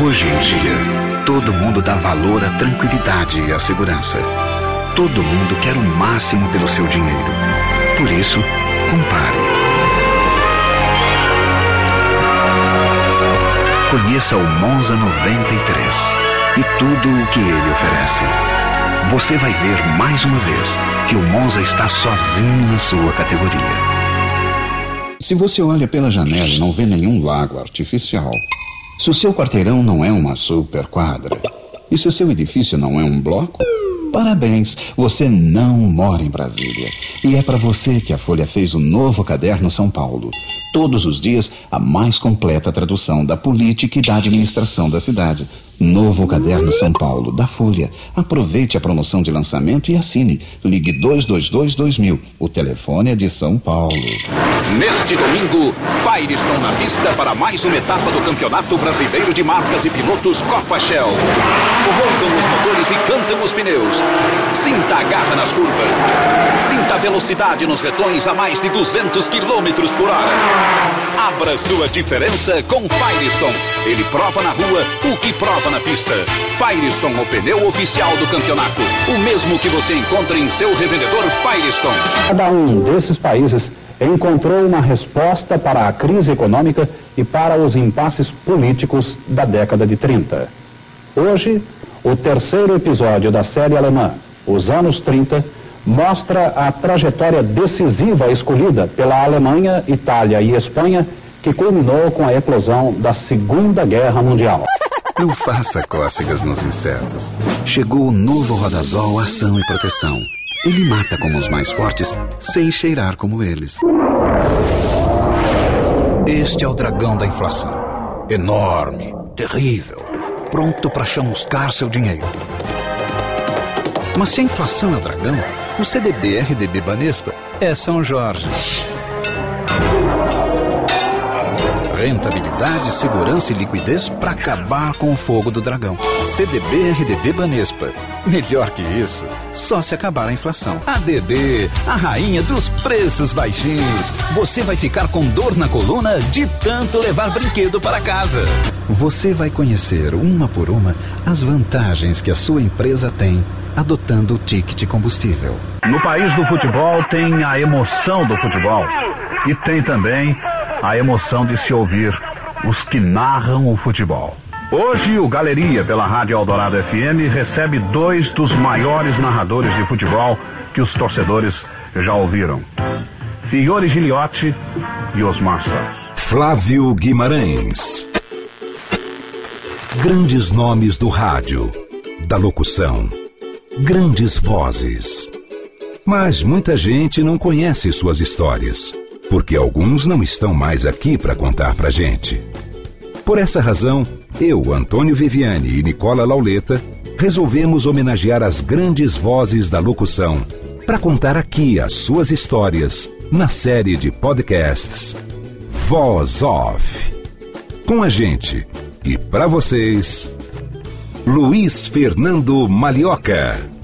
Hoje em dia, todo mundo dá valor à tranquilidade e à segurança. Todo mundo quer o máximo pelo seu dinheiro. Por isso, compare. Conheça o Monza 93 e tudo o que ele oferece. Você vai ver mais uma vez que o Monza está sozinho na sua categoria. Se você olha pela janela e não vê nenhum lago artificial, se o seu quarteirão não é uma super quadra, e se o seu edifício não é um bloco, parabéns, você não mora em Brasília. E é para você que a Folha fez o novo caderno São Paulo. Todos os dias, a mais completa tradução da política e da administração da cidade. Novo Caderno São Paulo, da Folha. Aproveite a promoção de lançamento e assine. Ligue 222-2000. O telefone é de São Paulo. Neste domingo, Firestone na pista para mais uma etapa do Campeonato Brasileiro de Marcas e Pilotos Copa Shell. Roncam os motores e cantam os pneus. Sinta a garra nas curvas. Sinta a velocidade nos retões a mais de 200 km por hora. Abra sua diferença com Firestone. Ele prova na rua o que prova na pista. Firestone, o pneu oficial do campeonato. O mesmo que você encontra em seu revendedor Firestone. Cada um desses países encontrou uma resposta para a crise econômica e para os impasses políticos da década de 30. Hoje, o terceiro episódio da série alemã, Os Anos 30, mostra a trajetória decisiva escolhida pela Alemanha, Itália e Espanha, que culminou com a eclosão da Segunda Guerra Mundial. Não faça cócegas nos insetos. Chegou o novo Rodazol Ação e Proteção. Ele mata como os mais fortes, sem cheirar como eles. Este é o dragão da inflação. Enorme, terrível, pronto para chamuscar seu dinheiro. Mas se a inflação é dragão, o CDB RDB Banespa é São Jorge. Rentabilidade, segurança e liquidez para acabar com o fogo do dragão. CDB RDB Banespa. Melhor que isso, só se acabar a inflação. ADB, a rainha dos preços baixinhos. Você vai ficar com dor na coluna de tanto levar brinquedo para casa. Você vai conhecer uma por uma as vantagens que a sua empresa tem adotando o ticket combustível. No país do futebol tem a emoção do futebol e tem também a emoção de se ouvir os que narram o futebol. Hoje, o Galeria, pela Rádio Eldorado FM, recebe dois dos maiores narradores de futebol que os torcedores já ouviram: Fiore Giliotti e Osmar Santos. Flávio Guimarães. Grandes nomes do rádio, da locução grandes vozes. Mas muita gente não conhece suas histórias, porque alguns não estão mais aqui para contar pra gente. Por essa razão, eu, Antônio Viviane e Nicola Lauleta resolvemos homenagear as grandes vozes da locução para contar aqui as suas histórias na série de podcasts Voz Off. Com a gente e para vocês, Luiz Fernando Malioca.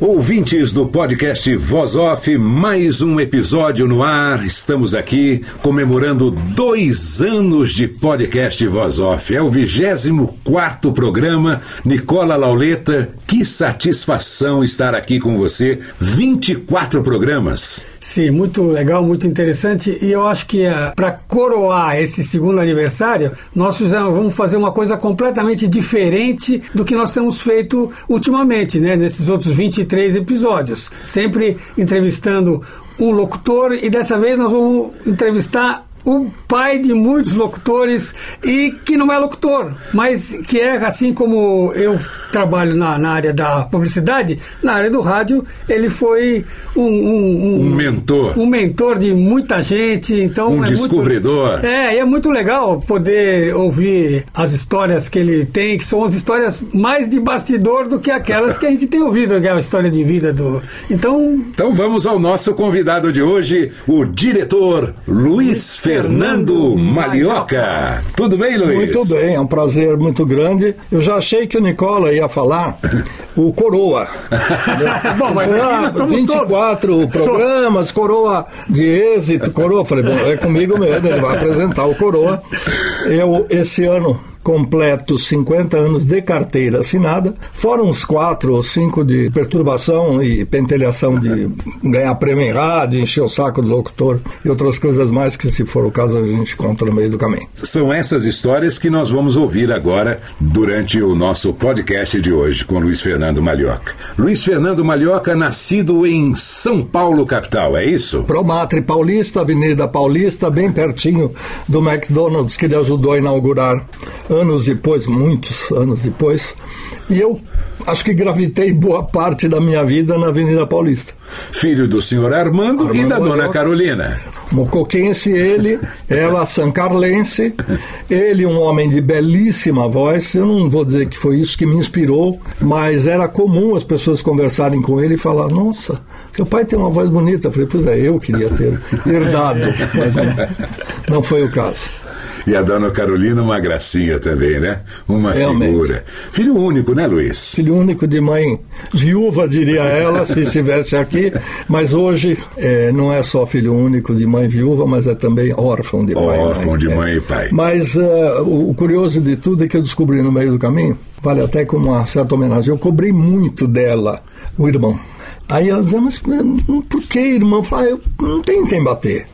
Ouvintes do podcast Voz Off, mais um episódio no ar. Estamos aqui comemorando dois anos de podcast Voz Off. É o 24 programa. Nicola Lauleta, que satisfação estar aqui com você. 24 programas. Sim, muito legal, muito interessante. E eu acho que eh, para coroar esse segundo aniversário, nós fizemos, vamos fazer uma coisa completamente diferente do que nós temos feito ultimamente, né? Nesses outros 23 episódios. Sempre entrevistando um locutor e dessa vez nós vamos entrevistar o pai de muitos locutores e que não é locutor, mas que é assim como eu trabalho na, na área da publicidade, na área do rádio, ele foi um, um, um, um mentor. Um mentor de muita gente. Então um é descobridor. Muito, é, e é muito legal poder ouvir as histórias que ele tem, que são as histórias mais de bastidor do que aquelas que a gente tem ouvido, que é a história de vida do. Então. Então vamos ao nosso convidado de hoje, o diretor Luiz Fernando Malioca. Tudo bem, Luiz? Muito bem, é um prazer muito grande. Eu já achei que o Nicola ia falar o Coroa. bom, mas ah, 24 todos. programas, Coroa de êxito, Coroa. Falei, bom, é comigo mesmo, ele vai apresentar o Coroa. Eu, esse ano, completo 50 anos de carteira assinada, fora uns 4 ou 5 de perturbação e pentelhação de ganhar prêmio em rádio, encher o saco do locutor e outras coisas mais que, se for o caso, a gente conta no meio do caminho. São essas histórias que nós vamos ouvir agora durante o nosso podcast de hoje com Luiz Fernando Malhoca. Luiz Fernando Malhoca, nascido em São Paulo, capital, é isso? Promatre Paulista, Avenida Paulista, bem pertinho do McDonald's que ele ajudou a inaugurar anos depois, muitos anos depois, e eu acho que gravitei boa parte da minha vida na Avenida Paulista. Filho do senhor Armando, Armando e da dona Carolina. Mocoquense ele, ela sancarlense, ele um homem de belíssima voz, eu não vou dizer que foi isso que me inspirou, mas era comum as pessoas conversarem com ele e falar, nossa, seu pai tem uma voz bonita. Eu falei, pois é, eu queria ter herdado, mas não, não foi o caso. E a dona Carolina, uma gracinha também, né? Uma Realmente. figura. Filho único, né, Luiz? Filho único de mãe viúva, diria ela, se estivesse aqui. Mas hoje é, não é só filho único de mãe viúva, mas é também órfão de pai. Órfão de mãe e pai. Mas uh, o curioso de tudo é que eu descobri no meio do caminho, vale até como uma certa homenagem, eu cobri muito dela, o irmão. Aí ela dizia, mas por que, irmão? Eu falei, ah, eu não tenho quem bater.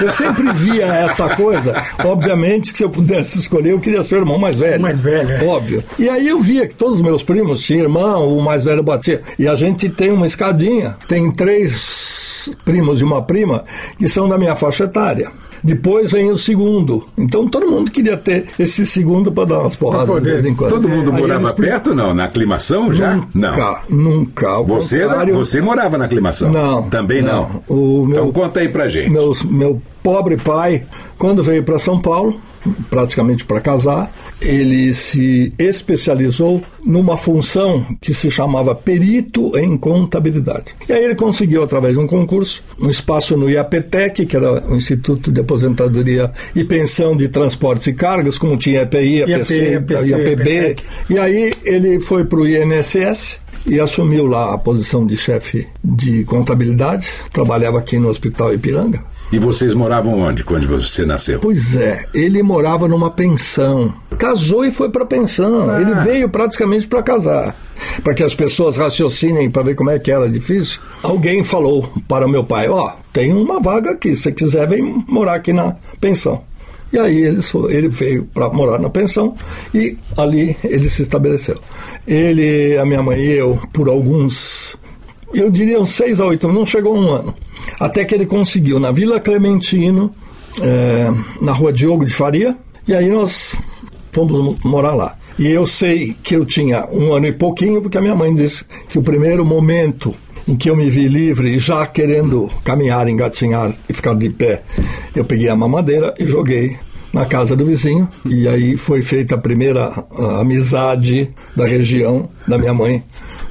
Eu sempre via essa coisa. Obviamente que se eu pudesse escolher, eu queria ser o irmão mais velho. Mais velho, é. Óbvio. E aí eu via que todos os meus primos tinham irmão, o mais velho batia. E a gente tem uma escadinha. Tem três primos e uma prima que são da minha faixa etária. Depois vem o segundo. Então todo mundo queria ter esse segundo para dar umas porradas de vez em quando. Todo mundo morava perto, não? Na aclimação já? Nunca, não. Nunca. Você, você morava na aclimação? Não. Também não. não. Meu, então conta aí pra gente. Meus, meu pobre pai, quando veio para São Paulo, praticamente para casar, ele se especializou numa função que se chamava perito em contabilidade. E aí ele conseguiu, através de um concurso, um espaço no IAPTEC, que era o Instituto de Aposentadoria e Pensão de Transportes e Cargas, como tinha EPI, APC, IAPB. E aí ele foi para o INSS, e assumiu lá a posição de chefe de contabilidade, trabalhava aqui no Hospital Ipiranga. E vocês moravam onde quando você nasceu? Pois é, ele morava numa pensão. Casou e foi para pensão. Ah. Ele veio praticamente para casar. Para que as pessoas raciocinem para ver como é que era difícil. Alguém falou para meu pai: Ó, oh, tem uma vaga aqui, se quiser, vem morar aqui na pensão. E aí ele, ele veio para morar na pensão e ali ele se estabeleceu. Ele, a minha mãe e eu, por alguns, eu diria uns seis a oito, não chegou um ano. Até que ele conseguiu na Vila Clementino, é, na rua Diogo de Faria, e aí nós fomos morar lá. E eu sei que eu tinha um ano e pouquinho, porque a minha mãe disse que o primeiro momento em que eu me vi livre, já querendo caminhar, engatinhar e ficar de pé, eu peguei a mamadeira e joguei na casa do vizinho. E aí foi feita a primeira amizade da região da minha mãe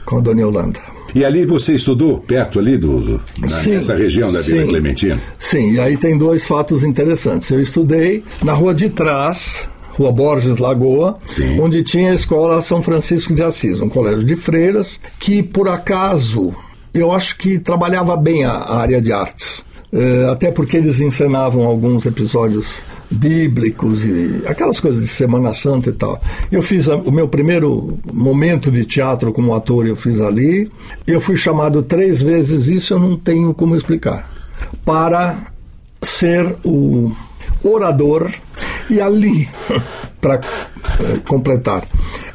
com a dona Yolanda. E ali você estudou perto ali do, do na, sim, nessa região da Vila sim, Clementina? Sim, e aí tem dois fatos interessantes. Eu estudei na rua de trás, Rua Borges Lagoa, sim. onde tinha a escola São Francisco de Assis, um colégio de freiras que por acaso eu acho que trabalhava bem a, a área de artes. É, até porque eles encenavam alguns episódios bíblicos e aquelas coisas de Semana Santa e tal. Eu fiz a, o meu primeiro momento de teatro como ator, eu fiz ali. Eu fui chamado três vezes, isso eu não tenho como explicar, para ser o orador e ali, para eh, completar,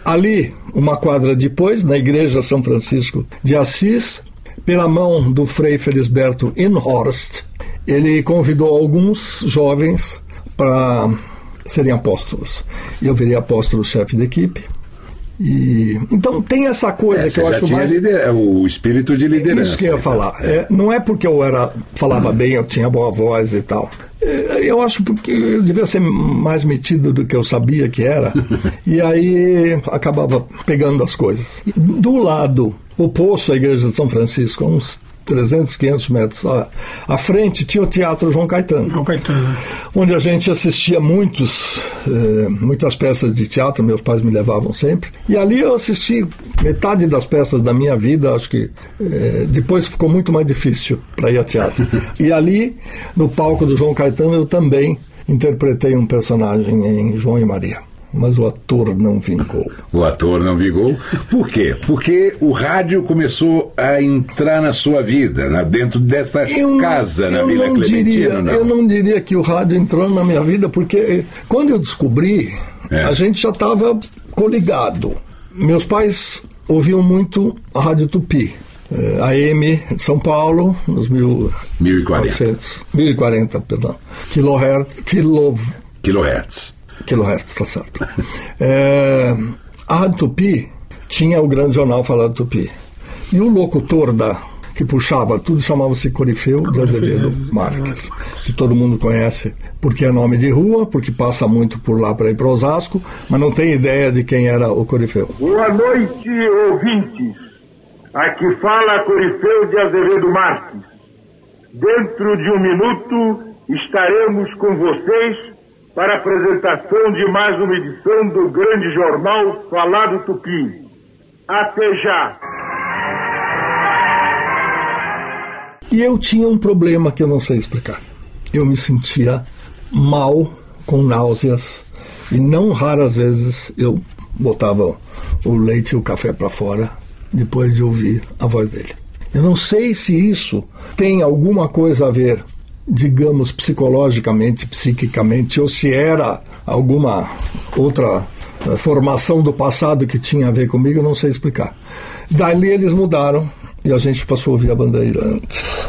ali, uma quadra depois, na igreja São Francisco de Assis, pela mão do Frei Felisberto Inhorst, ele convidou alguns jovens para serem apóstolos. E eu virei apóstolo-chefe da equipe. E, então tem essa coisa É, que eu acho mais. lider- o espírito de liderança. Isso que eu ia então. falar. É, não é porque eu era falava bem, eu tinha boa voz e tal. É, Eu acho porque eu devia ser mais metido do que eu sabia que era. e aí acabava pegando as coisas. Do lado oposto à igreja de São Francisco, a uns 300, 500 metros à, à frente, tinha o Teatro João Caetano João Caetano. onde a gente assistia muitos, eh, muitas peças de teatro, meus pais me levavam sempre. E ali eu assisti metade das peças da minha vida, acho que eh, depois ficou muito mais difícil para ir a teatro. e ali, no palco do João Caetano, eu também interpretei um personagem em João e Maria. Mas o ator não vingou. O ator não vigou. Por quê? Porque o rádio começou a entrar na sua vida, na- dentro dessa Eu, casa na eu Vila não Clementina. diria, não? Eu não diria que o rádio entrou na minha vida, porque eh, quando eu descobri, É. a gente já estava coligado. Meus pais ouviam muito a Rádio Tupi. eh, AM de São Paulo, nos 1040 1040. 1040, perdão. Kilohertz, quilo, kilohertz. Kilohertz, tá certo. É, a Rádio Tupi tinha o grande jornal Falado Tupi. E o locutor da que puxava tudo chamava-se Corifeu de Azevedo Marques, que todo mundo conhece porque é nome de rua, porque passa muito por lá para ir para Osasco, mas não tem ideia de quem era o Corifeu. Boa noite, ouvintes. Aqui fala Corifeu de Azevedo Marques. Dentro de um minuto estaremos com vocês para a apresentação de mais uma edição do grande jornal Falado Tupi. Até já! E eu tinha um problema que eu não sei explicar. Eu me sentia mal, com náuseas, e não raras vezes eu botava o leite e o café para fora depois de ouvir a voz dele. Eu não sei se isso tem alguma coisa a ver, digamos, psicologicamente, psiquicamente, ou se era alguma outra eh, formação do passado que tinha a ver comigo, eu não sei explicar. Dali eles mudaram e a gente passou a ouvir a Bandeirantes.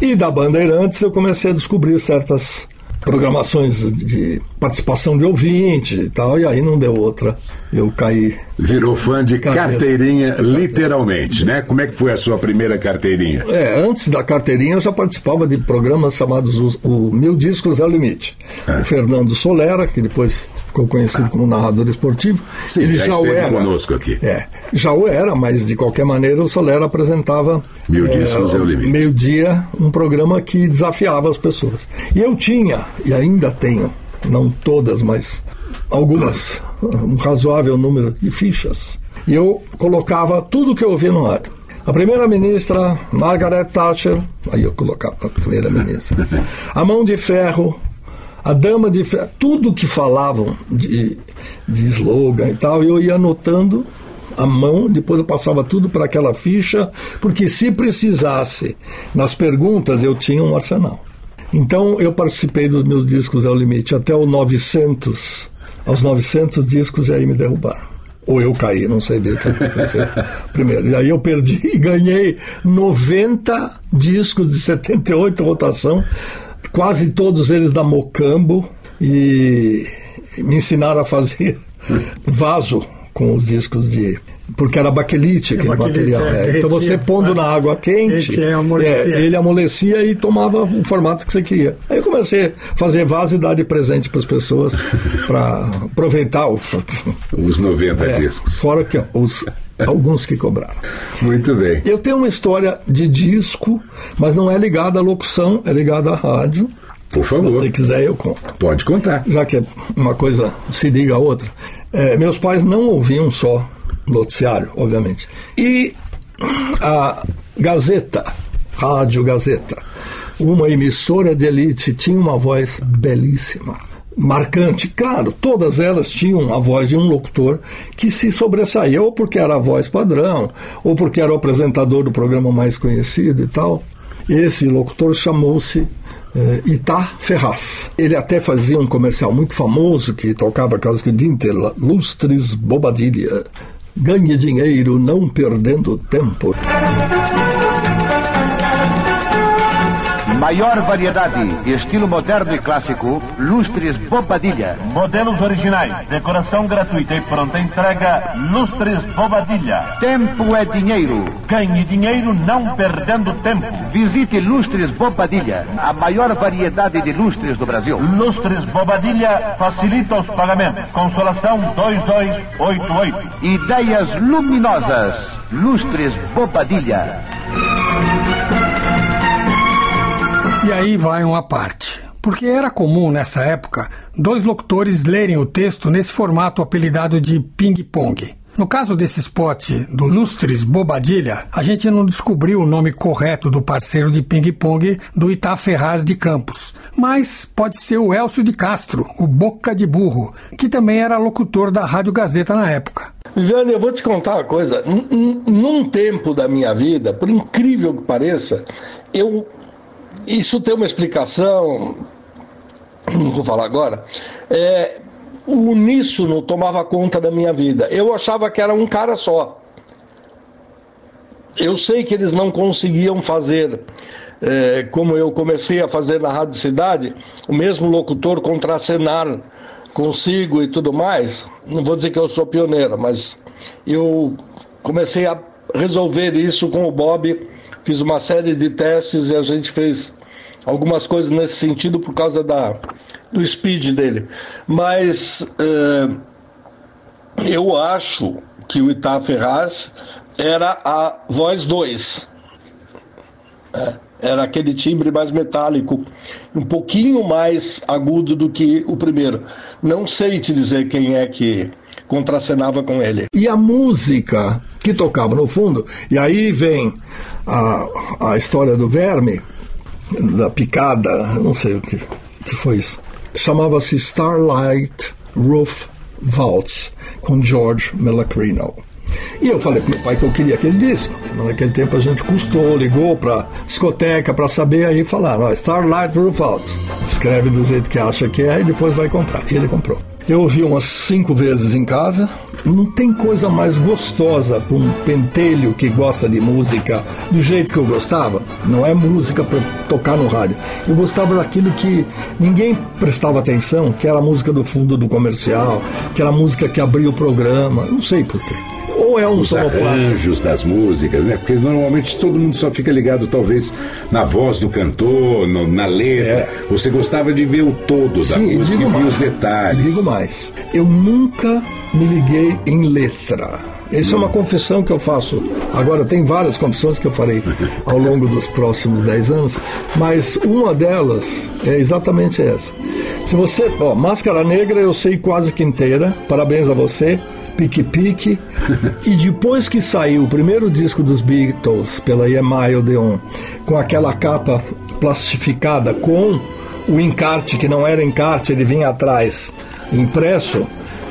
E da Bandeirantes eu comecei a descobrir certas programações de participação de ouvinte e tal, e aí não deu outra. Eu caí. Virou fã de Cabeça. carteirinha, literalmente, né? Como é que foi a sua primeira carteirinha? É, antes da carteirinha eu já participava de programas chamados o, o Mil Discos é o Limite. O Fernando Solera, que depois ficou conhecido como narrador esportivo, Sim, ele já já, o era. conosco aqui. É, já o era, mas de qualquer maneira o Solera apresentava Mil Discos é o Limite. meio-dia um programa que desafiava as pessoas. E eu tinha, e ainda tenho, não todas, mas algumas, um razoável número de fichas. E eu colocava tudo que eu ouvia no rádio. A primeira-ministra, Margaret Thatcher, aí eu colocava a primeira-ministra. A mão de ferro, a dama de ferro, tudo que falavam de, de slogan e tal, eu ia anotando a mão, depois eu passava tudo para aquela ficha, porque se precisasse, nas perguntas eu tinha um arsenal. Então eu participei dos meus discos ao limite até o 900, aos 900 discos e aí me derrubaram. Ou eu caí, não sei bem o que aconteceu primeiro. E aí eu perdi e ganhei 90 discos de 78 rotação, quase todos eles da Mocambo, e me ensinaram a fazer vaso com os discos de. Porque era baquelite aquele baquelite, material. é, é. Então você pondo na água quente, amolecia. é, ele amolecia e tomava o formato que você queria. Aí eu comecei a fazer vaso e dar de presente para as pessoas para aproveitar o. Os 90 É, discos. fora que os, alguns que cobraram. Muito bem. Eu tenho uma história de disco, mas não é ligada à locução, é ligada à rádio. Por Se favor. você quiser, eu conto. Pode contar. Já que uma coisa se liga à outra. É, meus pais não ouviam só noticiário, obviamente. E a Gazeta, Rádio Gazeta, uma emissora de elite, tinha uma voz belíssima. Marcante, claro, todas elas tinham a voz de um locutor que se sobressaía, ou porque era a voz padrão, ou porque era o apresentador do programa mais conhecido e tal. Esse locutor chamou-se eh, Itá Ferraz. Ele até fazia um comercial muito famoso que tocava quase que o dia inteiro, Lustres Bobadilha. Ganhe dinheiro não perdendo tempo. Maior variedade, estilo moderno e clássico, lustres Bobadilha. Modelos originais, decoração gratuita e pronta entrega, lustres Bobadilha. Tempo é dinheiro. Ganhe dinheiro não perdendo tempo. Visite Lustres Bobadilha, a maior variedade de lustres do Brasil. Lustres Bobadilha facilita os pagamentos. Consolação 2288. Ideias luminosas. Lustres Bobadilha. E aí vai uma parte. Porque era comum nessa época dois locutores lerem o texto nesse formato apelidado de ping-pong. No caso desse spot do Lustres Bobadilha, a gente não descobriu o nome correto do parceiro de ping-pong do Itá Ferraz de Campos, mas pode ser o Elcio de Castro, o Boca de Burro, que também era locutor da Rádio Gazeta na época. Viviane, eu vou te contar uma coisa. Num tempo da minha vida, por incrível que pareça, eu. Isso tem uma explicação, não vou falar agora. É, o uníssono tomava conta da minha vida. Eu achava que era um cara só. Eu sei que eles não conseguiam fazer, é, como eu comecei a fazer na Rádio Cidade, o mesmo locutor contracenar consigo e tudo mais. Não vou dizer que eu sou pioneiro, mas eu comecei a resolver isso com o Bob. Fiz uma série de testes e a gente fez algumas coisas nesse sentido por causa da, do speed dele. Mas é, eu acho que o Itá Ferraz era a voz 2. É, era aquele timbre mais metálico, um pouquinho mais agudo do que o primeiro. Não sei te dizer quem é que contracenava com ele. E a música que tocava no fundo, e aí vem a, a história do verme, da picada, não sei o que, que foi isso chamava-se Starlight Roof Waltz, com George Mellacrino. E eu falei pro meu pai que eu queria aquele disco. Naquele tempo a gente custou, ligou pra discoteca para saber, aí falaram, ó, Starlight Roof Waltz. Escreve do jeito que acha que é e depois vai comprar. E ele comprou. Eu ouvi umas cinco vezes em casa. Não tem coisa mais gostosa para um pentelho que gosta de música do jeito que eu gostava. Não é música para tocar no rádio. Eu gostava daquilo que ninguém prestava atenção, que era a música do fundo do comercial, que era a música que abria o programa. Não sei porquê ou é um Os arranjos das músicas, né? Porque normalmente todo mundo só fica ligado, talvez, na voz do cantor, no, na letra. É. Você gostava de ver o todo da Sim, música, e ver os detalhes. Digo mais, eu nunca me liguei em letra. Isso é uma confissão que eu faço. Agora, tem várias confissões que eu farei ao longo dos próximos 10 anos, mas uma delas é exatamente essa. Se você. Ó, Máscara Negra eu sei quase que inteira, parabéns a você pique-pique. e depois que saiu o primeiro disco dos Beatles pela EMI Odeon, com aquela capa plastificada com o encarte, que não era encarte, ele vinha atrás, impresso,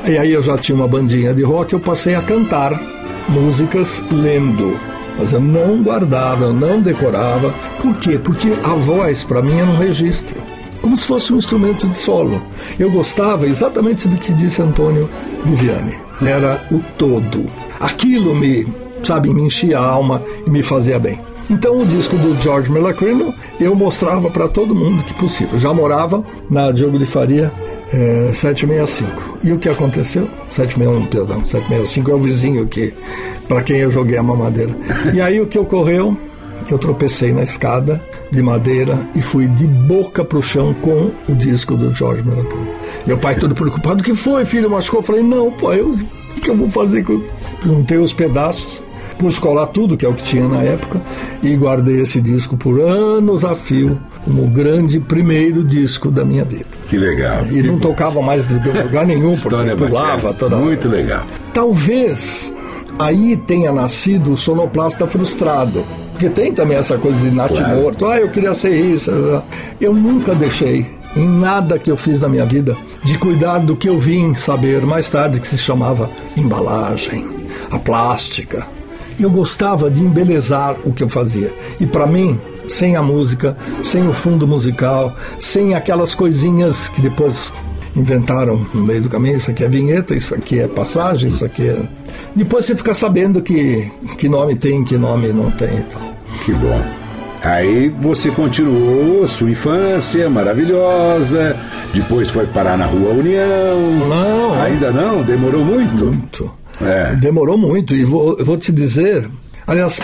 e aí eu já tinha uma bandinha de rock, eu passei a cantar músicas lendo. Mas eu não guardava, eu não decorava. Por quê? Porque a voz, para mim, era um registro como se fosse um instrumento de solo. Eu gostava exatamente do que disse Antônio Viviani era o todo. Aquilo me, sabe, me enchia a alma e me fazia bem. Então o disco do George Mellacrino eu mostrava para todo mundo que possível. Já morava na Diogo de Faria é, 765. E o que aconteceu? 761, perdão, 765 é o vizinho que para quem eu joguei a mamadeira. E aí o que ocorreu? Eu tropecei na escada de madeira e fui de boca pro chão com o disco do Jorge Melanchthon. Meu pai todo preocupado, o que foi, filho? Machucou? Eu falei, não, pai, eu, o que eu vou fazer? com Juntei os pedaços, pus colar tudo, que é o que tinha na época, e guardei esse disco por anos a fio como o grande primeiro disco da minha vida. Que legal. E que não tocava mais de lugar nenhum, porque pulava toda Muito hora. legal. Talvez aí tenha nascido o sonoplasta frustrado porque tem também essa coisa de natimorto. Claro. Ah, eu queria ser isso. Eu nunca deixei em nada que eu fiz na minha vida de cuidar do que eu vim saber mais tarde que se chamava embalagem, a plástica. Eu gostava de embelezar o que eu fazia. E para mim, sem a música, sem o fundo musical, sem aquelas coisinhas que depois inventaram no meio do caminho, isso aqui é vinheta, isso aqui é passagem, isso aqui é. Depois você fica sabendo que, que nome tem, que nome não tem e tal. Que bom. Aí você continuou a sua infância maravilhosa, depois foi parar na Rua União. Não. Ainda não? Demorou muito? Muito. É. Demorou muito. E vou, vou te dizer, aliás,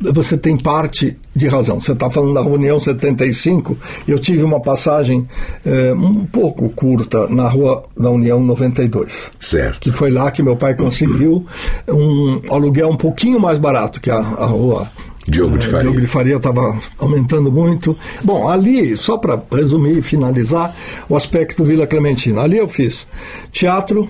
você tem parte de razão. Você está falando da União 75. Eu tive uma passagem eh, um pouco curta na Rua da União 92. Certo. Que foi lá que meu pai conseguiu um aluguel um pouquinho mais barato que a, a Rua Diogo de eh, Faria. Diogo de Faria estava aumentando muito. Bom, ali, só para resumir e finalizar, o aspecto Vila Clementina. Ali eu fiz teatro,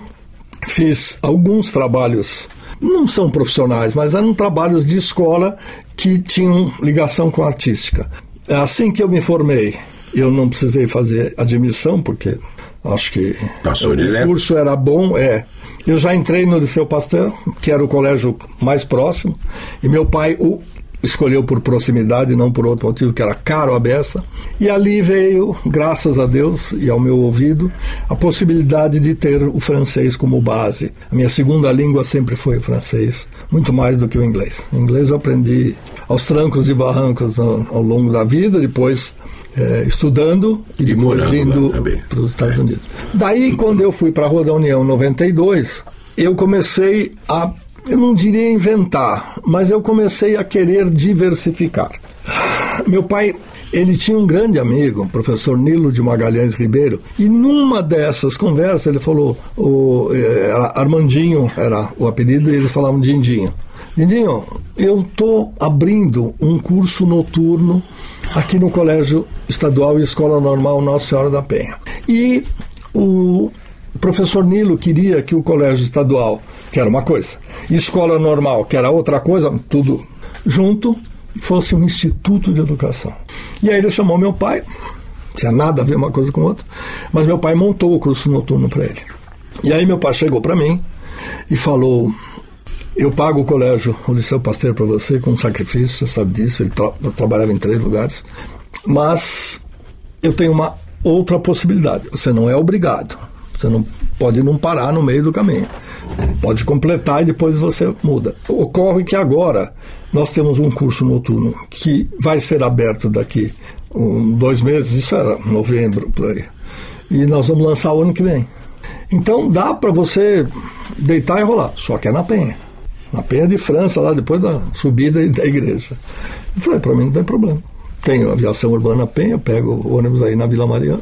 fiz alguns trabalhos, não são profissionais, mas eram trabalhos de escola que tinham ligação com a artística. Assim que eu me formei, eu não precisei fazer admissão, porque acho que Passou o direto. curso era bom, é. Eu já entrei no Liceu Pasteur, que era o colégio mais próximo, e meu pai o escolheu por proximidade, não por outro motivo, que era caro a beça. E ali veio, graças a Deus e ao meu ouvido, a possibilidade de ter o francês como base. A minha segunda língua sempre foi o francês, muito mais do que o inglês. O inglês eu aprendi aos trancos e barrancos ao, longo da vida, depois eh, estudando e depois morando lá indo para os Estados Unidos. Daí, quando eu fui para a Rua da União 92, eu comecei a, eu não diria inventar, mas eu comecei a querer diversificar. Meu pai, ele tinha um grande amigo, o professor Nilo de Magalhães Ribeiro, e numa dessas conversas ele falou, o, eh, era Armandinho era o apelido, e eles falavam Dindinho. Dindinho, eu estou abrindo um curso noturno aqui no Colégio Estadual e Escola Normal Nossa Senhora da Penha. E o professor Nilo queria que o Colégio Estadual, que era uma coisa, Escola Normal, que era outra coisa, tudo junto, fosse um instituto de educação. E aí ele chamou meu pai, tinha nada a ver uma coisa com outra, mas meu pai montou o curso noturno para ele. E aí meu pai chegou para mim e falou: Eu pago o colégio, o Liceu Pasteur para você com sacrifício, você sabe disso. Ele tra trabalhava em três lugares, mas eu tenho uma outra possibilidade. Você não é obrigado. Você não pode não parar no meio do caminho. Pode completar e depois você muda. Ocorre que agora nós temos um curso noturno que vai ser aberto daqui um, dois meses, isso era novembro por aí. E nós vamos lançar o ano que vem. Então dá para você deitar e rolar, só que é na Penha. Na Penha de França, lá depois da subida da igreja. Eu falei, para mim não tem problema. Tenho aviação urbana Penha, pego o ônibus aí na Vila Mariana,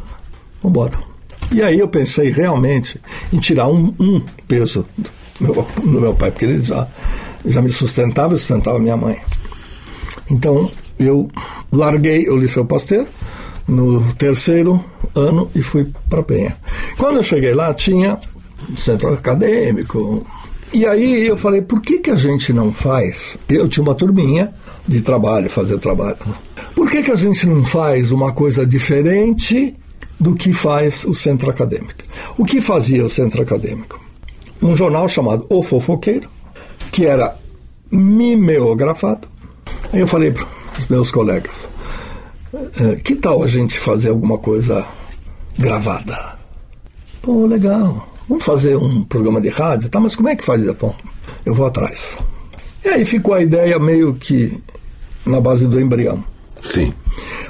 vamos embora. E aí eu pensei realmente em tirar um, um peso do meu, do meu pai, porque ele já, já me sustentava e sustentava minha mãe. Então eu larguei o Liceu Pasteur no terceiro ano e fui para Penha. Quando eu cheguei lá, tinha centro acadêmico. E aí eu falei, por que, que a gente não faz? Eu tinha uma turminha de trabalho, fazer trabalho. Por que, que a gente não faz uma coisa diferente do que faz o centro acadêmico? O que fazia o centro acadêmico? Um jornal chamado O Fofoqueiro, que era mimeografado. Aí eu falei para os meus colegas, "Eh, que tal a gente fazer alguma coisa gravada? Pô, legal. Vamos fazer um programa de rádio, tá? Mas como é que faz? Bom, eu vou atrás. E aí ficou a ideia meio que na base do embrião. Sim.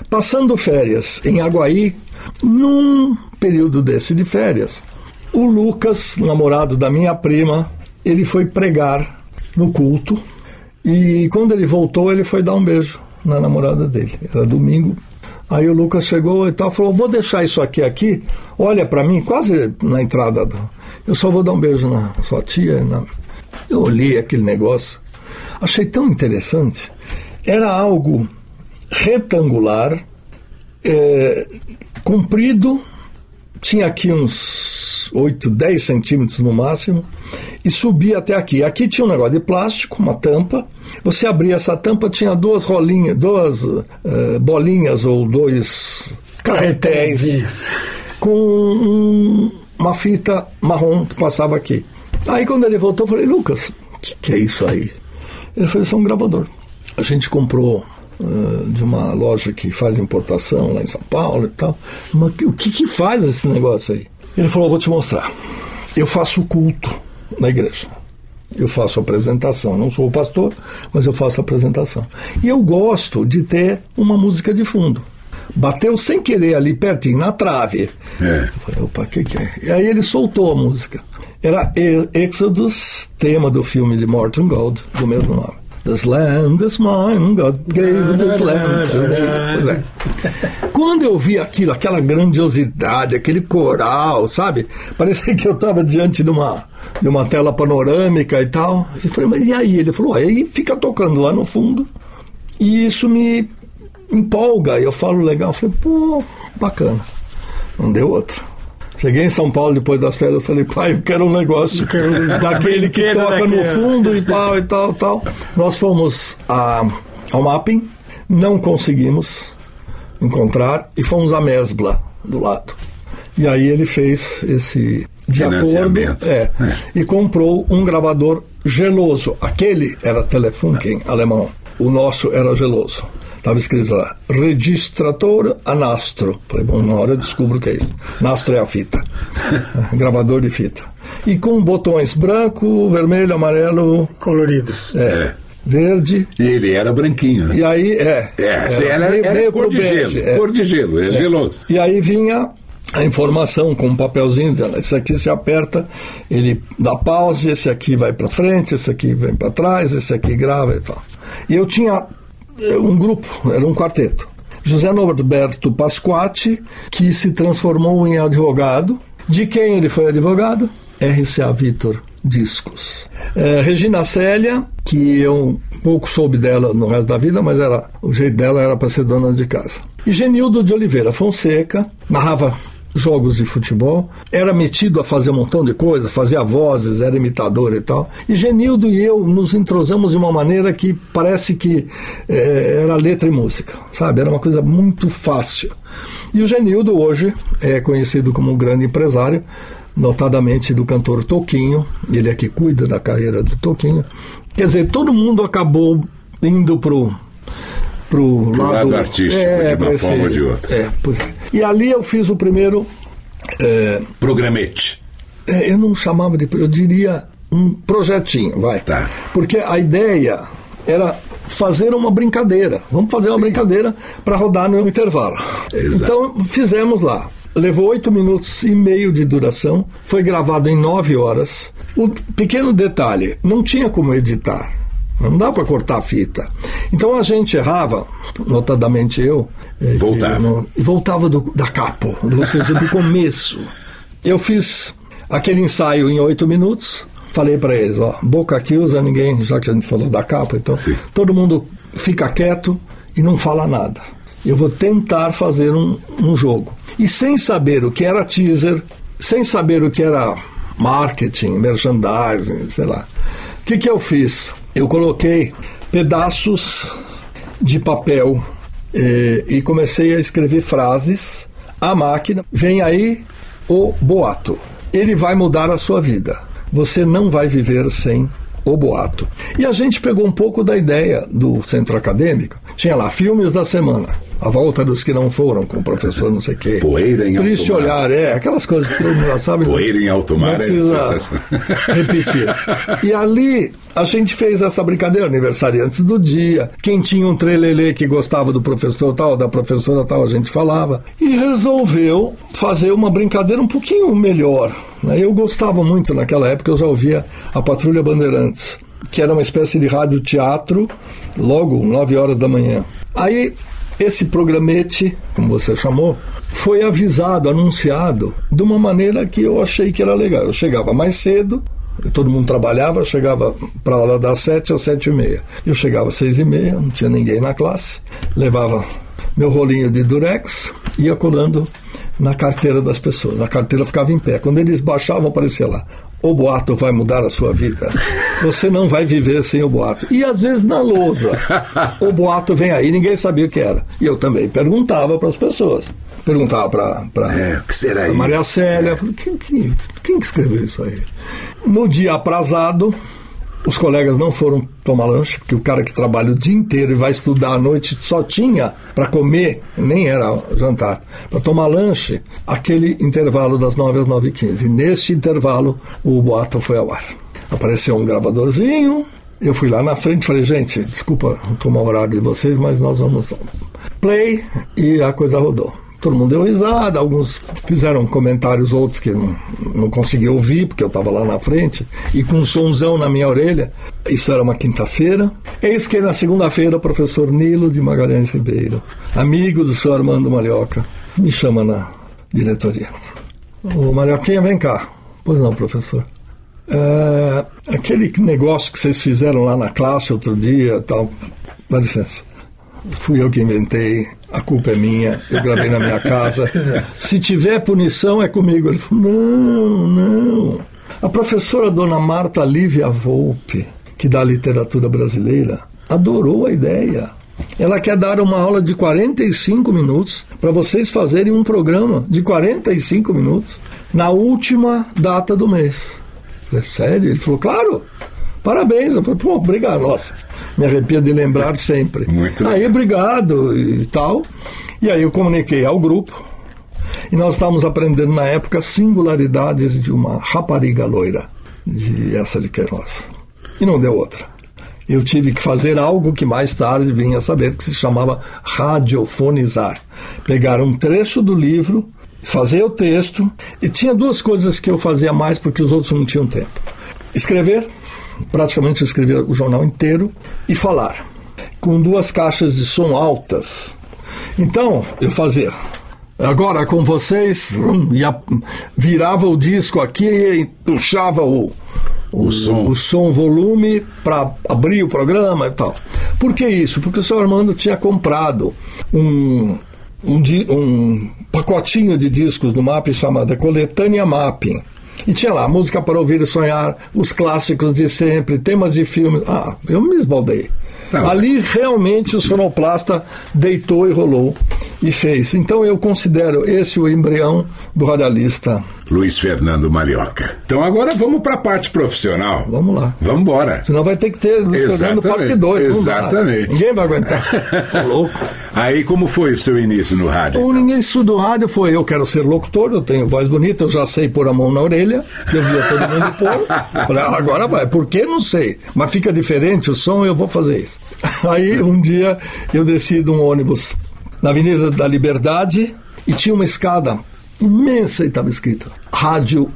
Passando férias em Aguaí, num período desse de férias, o Lucas, namorado da minha prima, ele foi pregar no culto e quando ele voltou, ele foi dar um beijo na namorada dele. Era domingo. Aí o Lucas chegou e tal, falou: Vou deixar isso aqui aqui. Olha para mim, quase na entrada. Do... Eu só vou dar um beijo na sua tia. Na... Eu olhei aquele negócio, achei tão interessante. Era algo retangular, é, comprido, tinha aqui uns 8, 10 centímetros no máximo, e subia até aqui. Aqui tinha um negócio de plástico, uma tampa. Você abria essa tampa, tinha duas rolinhas, duas eh, bolinhas ou dois carretéis com um- uma fita marrom que passava aqui. Aí quando ele voltou, eu falei, Lucas, o que, que é isso aí? Ele falou, isso é um gravador. A gente comprou eh, de uma loja que faz importação lá em São Paulo e tal. Mas o que, que faz esse negócio aí? Ele falou, vou te mostrar. Eu faço culto na igreja. Eu faço apresentação. Não sou pastor, mas eu faço apresentação. E eu gosto de ter uma música de fundo. Bateu sem querer ali pertinho, na trave. É. Eu falei, opa, o que, que é? E aí ele soltou a música. Era Exodus, tema do filme de Morton Gold, do mesmo nome. This land is mine, God gave this land. Pois é. Quando eu vi aquilo, aquela grandiosidade, aquele coral, sabe? Parecia que eu estava diante de uma, de uma tela panorâmica e tal. E falei, mas e aí? Ele falou, aí fica tocando lá no fundo. E isso me empolga. Eu falo legal. Eu falei, pô, bacana. Não deu outra. Cheguei em São Paulo depois das férias, falei, pai, eu quero um negócio daquele que toca no fundo e pau e tal, tal. Nós fomos a, ao mapping, não conseguimos encontrar e fomos a Mesbla do lado. E aí ele fez esse de acordo é, é. e comprou um gravador geloso. Aquele era Telefunken alemão. O nosso era geloso. Estava escrito lá, registrador a nastro. Falei, bom, na hora eu descubro o que é isso. Nastro é a fita. Gravador de fita. E com botões branco, vermelho, amarelo. Coloridos. É. é. Verde. E ele era branquinho. Né? E aí, é. É, era, era, meio, era meio cor de gelo. É. Cor de gelo, é, é geloso. E aí vinha a informação com um papelzinho esse aqui se aperta, ele dá pause, esse aqui vai para frente, esse aqui vem para trás, esse aqui grava e tal. E eu tinha um grupo, era um quarteto. José Norberto Pasquati, que se transformou em advogado. De quem ele foi advogado? RCA Vitor Discos. É, Regina Célia, que eu pouco soube dela no resto da vida, mas era o jeito dela era para ser dona de casa. E Genildo de Oliveira Fonseca narrava jogos de futebol, era metido a fazer um montão de coisas, fazia vozes, era imitador e tal. E Genildo e eu nos entrosamos de uma maneira que parece que é, era letra e música, sabe? Era uma coisa muito fácil. E o Genildo hoje é conhecido como um grande empresário, notadamente do cantor Toquinho, ele é que cuida da carreira do Toquinho. Quer dizer, todo mundo acabou indo pro pro lado, lado artístico, é, de uma forma ou de outra. É, pois, e ali eu fiz o primeiro. É, Programete. É, eu não chamava de. Eu diria um projetinho, vai. Tá. Porque a ideia era fazer uma brincadeira. Vamos fazer Sim. uma brincadeira para rodar no intervalo. Exato. Então fizemos lá. Levou oito minutos e meio de duração, foi gravado em nove horas. O pequeno detalhe, não tinha como editar. Não dá para cortar a fita. Então a gente errava, notadamente eu. É, voltava. e voltava do, da capo, ou seja, do começo. Eu fiz aquele ensaio em oito minutos. Falei para eles, ó, boca aqui usa ninguém, já que a gente falou da capa, então Sim. todo mundo fica quieto e não fala nada. Eu vou tentar fazer um, um jogo. E sem saber o que era teaser, sem saber o que era marketing, merchandising, sei lá. O que, que eu fiz? Eu coloquei pedaços de papel eh, e comecei a escrever frases. A máquina, vem aí o boato. Ele vai mudar a sua vida. Você não vai viver sem o boato. E a gente pegou um pouco da ideia do centro acadêmico. Tinha lá filmes da semana. A volta dos que não foram, com o professor não sei o quê. Poeira em Triste alto olhar, é, aquelas coisas que todo mundo já sabe. Poeira em alto mar não precisa é repetir. E ali a gente fez essa brincadeira, aniversariantes do dia. Quem tinha um trelelê que gostava do professor tal, da professora tal, a gente falava. E resolveu fazer uma brincadeira um pouquinho melhor. Né? Eu gostava muito naquela época, eu já ouvia a Patrulha Bandeirantes, que era uma espécie de rádio-teatro, logo, 9 horas da manhã. Aí esse programete, como você chamou, foi avisado, anunciado de uma maneira que eu achei que era legal. Eu chegava mais cedo, todo mundo trabalhava, chegava para lá das sete às sete e meia. Eu chegava às seis e meia, não tinha ninguém na classe, levava meu rolinho de durex, ia colando na carteira das pessoas. A carteira ficava em pé. Quando eles baixavam, aparecia lá: o boato vai mudar a sua vida. Você não vai viver sem o boato. E às vezes na lousa, o boato vem aí, ninguém sabia o que era. E eu também perguntava para as pessoas. Perguntava para é, que será? Maria Célia, é. quem, quem, quem escreveu isso aí? No dia aprazado, Os colegas não foram tomar lanche, porque o cara que trabalha o dia inteiro e vai estudar à noite só tinha para comer, nem era jantar, para tomar lanche, aquele intervalo das 9 às 9 e 15. E nesse intervalo, o boato foi ao ar. Apareceu um gravadorzinho, eu fui lá na frente e falei, gente, desculpa tomar o horário de vocês, mas nós vamos play e a coisa rodou. Todo mundo deu risada, alguns fizeram comentários, outros que não, não consegui ouvir, porque eu estava lá na frente, e com um sonzão na minha orelha. Isso era uma quinta-feira. Eis que na segunda-feira o professor Nilo de Magalhães Ribeiro, amigo do senhor Armando Malhoca, me chama na diretoria. Ô Malhoquinha, vem cá. Pois não, professor. É, aquele negócio que vocês fizeram lá na classe outro dia, tal. Dá licença. Fui eu que inventei, a culpa é minha, eu gravei na minha casa. Se tiver punição, é comigo. Ele falou: não, não. A professora dona Marta Lívia Volpe, que dá literatura brasileira, adorou a ideia. Ela quer dar uma aula de 45 minutos para vocês fazerem um programa de 45 minutos na última data do mês. Eu falei, sério? Ele falou, claro. Parabéns. Eu falei, pô, obrigado. Nossa, me arrepio de lembrar sempre. Muito aí, obrigado e tal. E aí eu comuniquei ao grupo. E nós estávamos aprendendo na época singularidades de uma rapariga loira, de essa de Queiroz. E não deu outra. Eu tive que fazer algo que mais tarde vinha a saber que se chamava radiofonizar. Pegar um trecho do livro, fazer o texto, e tinha duas coisas que eu fazia mais porque os outros não tinham tempo. Escrever praticamente escrever o jornal inteiro e falar, com duas caixas de som altas. Então, eu fazia. Agora com vocês, e a, virava o disco aqui e puxava o, o, o som, o som volume para abrir o programa e tal. Por que isso? Porque o senhor Armando tinha comprado um, um, um pacotinho de discos do MAP chamado Coletânea Mapping e tinha lá, música para ouvir e sonhar, os clássicos de sempre, temas de filmes. Ah, eu me esbaldei. Tá Ali realmente o sonoplasta deitou e rolou e fez. Então eu considero esse o embrião do radialista. Luiz Fernando Malioca. Então agora vamos para a parte profissional. Vamos lá. Vamos embora. Senão vai ter que ter Luiz Fernando parte 2. Exatamente. Ninguém vai aguentar. Tô louco. Aí como foi o seu início no rádio? O então? início do rádio foi eu quero ser locutor, eu tenho voz bonita, eu já sei pôr a mão na orelha, eu via todo mundo pôr. Falei, agora vai. Por que? Não sei. Mas fica diferente o som, eu vou fazer isso. Aí um dia eu desci de um ônibus na Avenida da Liberdade e tinha uma escada imensa e estava escrito Rádio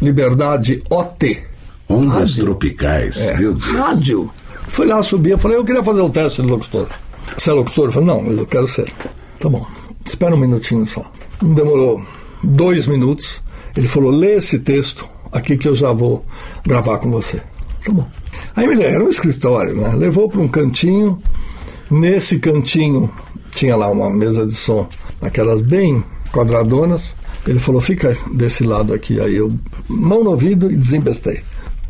Liberdade OT. Ondas rádio. tropicais, é, meu Deus. Rádio. Fui lá subir, eu falei, eu queria fazer o teste de locutor. Você é locutor? Eu falei, não, eu quero ser. Tá bom, espera um minutinho só. Demorou dois minutos. Ele falou, lê esse texto aqui que eu já vou gravar com você. Tá bom. Aí me era um escritório, né? Levou para um cantinho. Nesse cantinho tinha lá uma mesa de som, aquelas bem quadradonas. Ele falou: fica desse lado aqui. Aí eu, mão no ouvido e desembestei.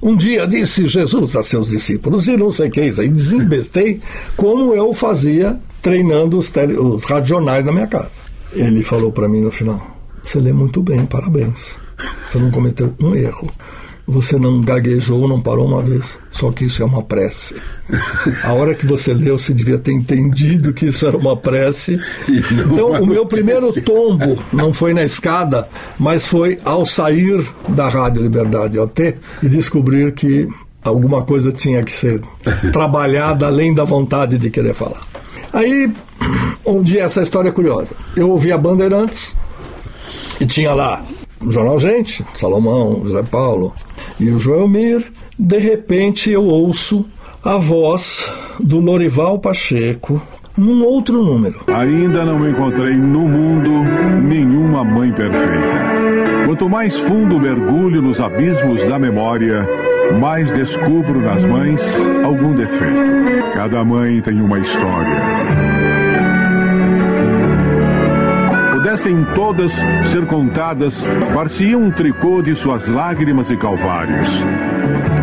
Um dia disse Jesus a seus discípulos, e não sei que, e desembestei como eu fazia treinando os, tele, os radionais na minha casa. Ele falou para mim no final: Você lê muito bem, parabéns. Você não cometeu um erro você não gaguejou, não parou uma vez. Só que isso é uma prece. A hora que você leu, você devia ter entendido que isso era uma prece. Então, o meu primeiro tombo não foi na escada, mas foi ao sair da Rádio Liberdade OT e descobrir que alguma coisa tinha que ser trabalhada além da vontade de querer falar. Aí, um dia, essa história é curiosa. Eu ouvi a Bandeirantes e tinha lá o Jornal Gente, Salomão, José Paulo, e o Joelmir, de repente eu ouço a voz do Lorival Pacheco num outro número. Ainda não encontrei no mundo nenhuma mãe perfeita. Quanto mais fundo mergulho nos abismos da memória, mais descubro nas mães algum defeito. Cada mãe tem uma história pudessem todas ser contadas, far-se-iam um tricô de suas lágrimas e calvários.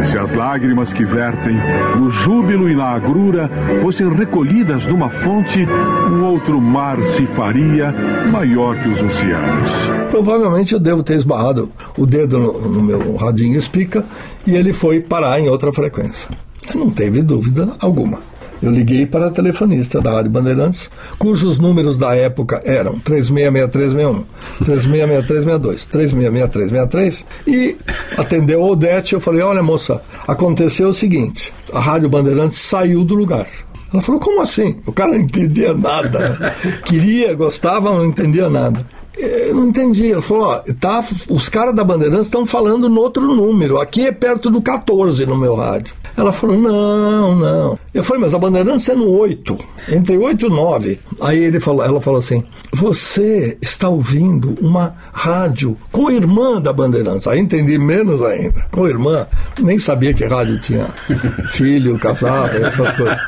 Se as lágrimas que vertem, no júbilo e na agrura, fossem recolhidas numa fonte, um outro mar se faria maior que os oceanos. Provavelmente eu devo ter esbarrado o dedo no, no meu radinho espica e ele foi parar em outra frequência. Não teve dúvida alguma. Eu liguei para a telefonista da Rádio Bandeirantes, cujos números da época eram 366361, 366362, 366363 e atendeu a Odete. Eu falei: Olha, moça, aconteceu o seguinte: a Rádio Bandeirantes saiu do lugar. Ela falou: Como assim? O cara não entendia nada. Queria, gostava, não entendia nada. Eu não entendi. Ele falou: ó, tá, os caras da Bandeirantes estão falando no outro número. Aqui é perto do 14 no meu rádio. Ela falou: não, não. Eu falei: mas a Bandeirantes é no 8, entre 8 e 9. Aí ele falou, ela falou assim: você está ouvindo uma rádio com irmã da Bandeirantes. Aí entendi menos ainda. Com irmã, nem sabia que rádio tinha filho, casado, essas coisas.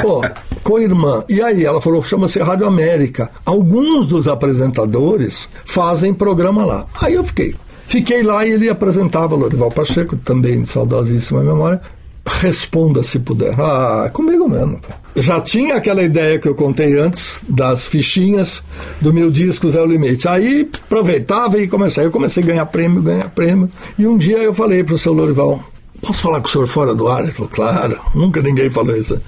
Pô, com irmã. E aí ela falou: chama-se Rádio América. Alguns dos apresentadores fazem programa lá. Aí eu fiquei. Fiquei lá e ele apresentava Lorival Pacheco, também de saudosíssima memória, Responda se puder. Ah, comigo mesmo. Já tinha aquela ideia que eu contei antes das fichinhas do meu disco Zé o Limite. Aí aproveitava e comecei. Eu comecei a ganhar prêmio, ganhar prêmio. E um dia eu falei para o seu Lorival: Posso falar com o senhor fora do ar? Ele falou: Claro, nunca ninguém falou isso.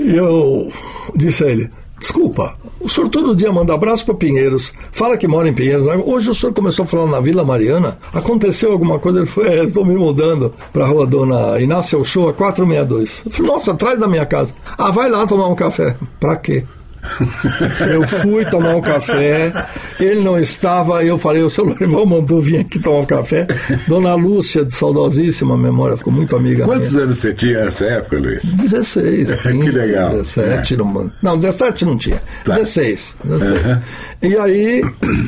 E eu disse a ele: Desculpa, o senhor todo dia manda abraço para Pinheiros, fala que mora em Pinheiros. Hoje o senhor começou a falar na Vila Mariana, aconteceu alguma coisa? Ele falou: É, estou me mudando para a rua Dona Inácia Show, 462. Eu falei: Nossa, atrás da minha casa. Ah, vai lá tomar um café. Para quê? Eu fui tomar um café, ele não estava, eu falei, o seu Lorival mandou vir aqui tomar um café. Dona Lúcia, de saudosíssima memória, ficou muito amiga Quantos minha. anos você tinha nessa época, Luiz? 16, 15, que legal. 17, é. não, não, 17 não tinha, tá. 16. 16. Uhum. E aí,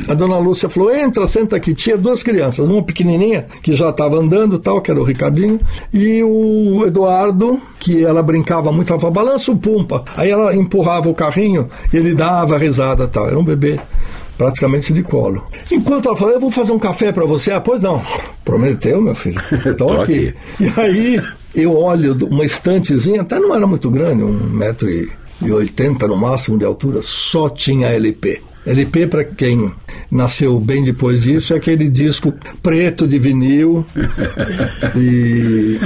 a Dona Lúcia falou, entra, senta aqui. Tinha duas crianças, uma pequenininha, que já estava andando, tal, que era o Ricardinho, e o Eduardo, que ela brincava muito, ela falava, balança o pumpa. Aí ela empurrava o carrinho e ele dava risada tal. Era um bebê praticamente de colo. Enquanto ela falou, eu vou fazer um café para você. Ah, pois não. Prometeu, meu filho. Então aqui. E aí eu olho uma estantezinha, até não era muito grande, um metro e oitenta no máximo de altura, só tinha LP. LP, para quem nasceu bem depois disso, é aquele disco preto de vinil e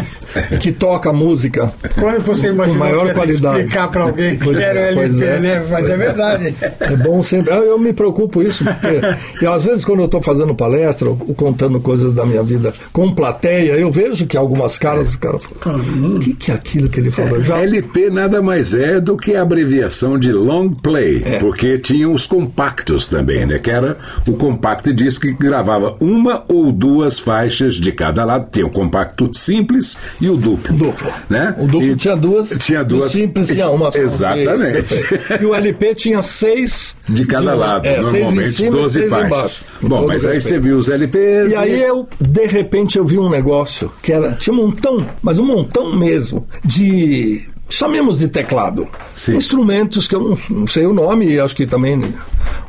que toca música Quando você com maior qualidade. explicar para alguém que era LP, é, né? Mas é verdade. É bom sempre. Eu me preocupo isso, porque às vezes quando eu estou fazendo palestra ou contando coisas da minha vida com plateia, eu vejo que algumas caras, os caras falam, o que, que é aquilo que ele falou? Já... LP nada mais é do que a abreviação de long play, é. porque tinham os compactos também, né? Que era o compact disc que gravava uma ou duas faixas de cada lado. Tem o compacto simples e o duplo. Duplo. Né? O duplo e tinha duas. Tinha duas. O simples tinha uma só. Exatamente. E o LP tinha seis. De cada de, lado, é, normalmente cima, 12 faixas. Bom, mas aí você viu os LPs. E, e aí eu, de repente, eu vi um negócio que era. Tinha um montão, mas um montão mesmo, de chamemos de teclado. Sim. Instrumentos que eu não, sei o nome, acho que também.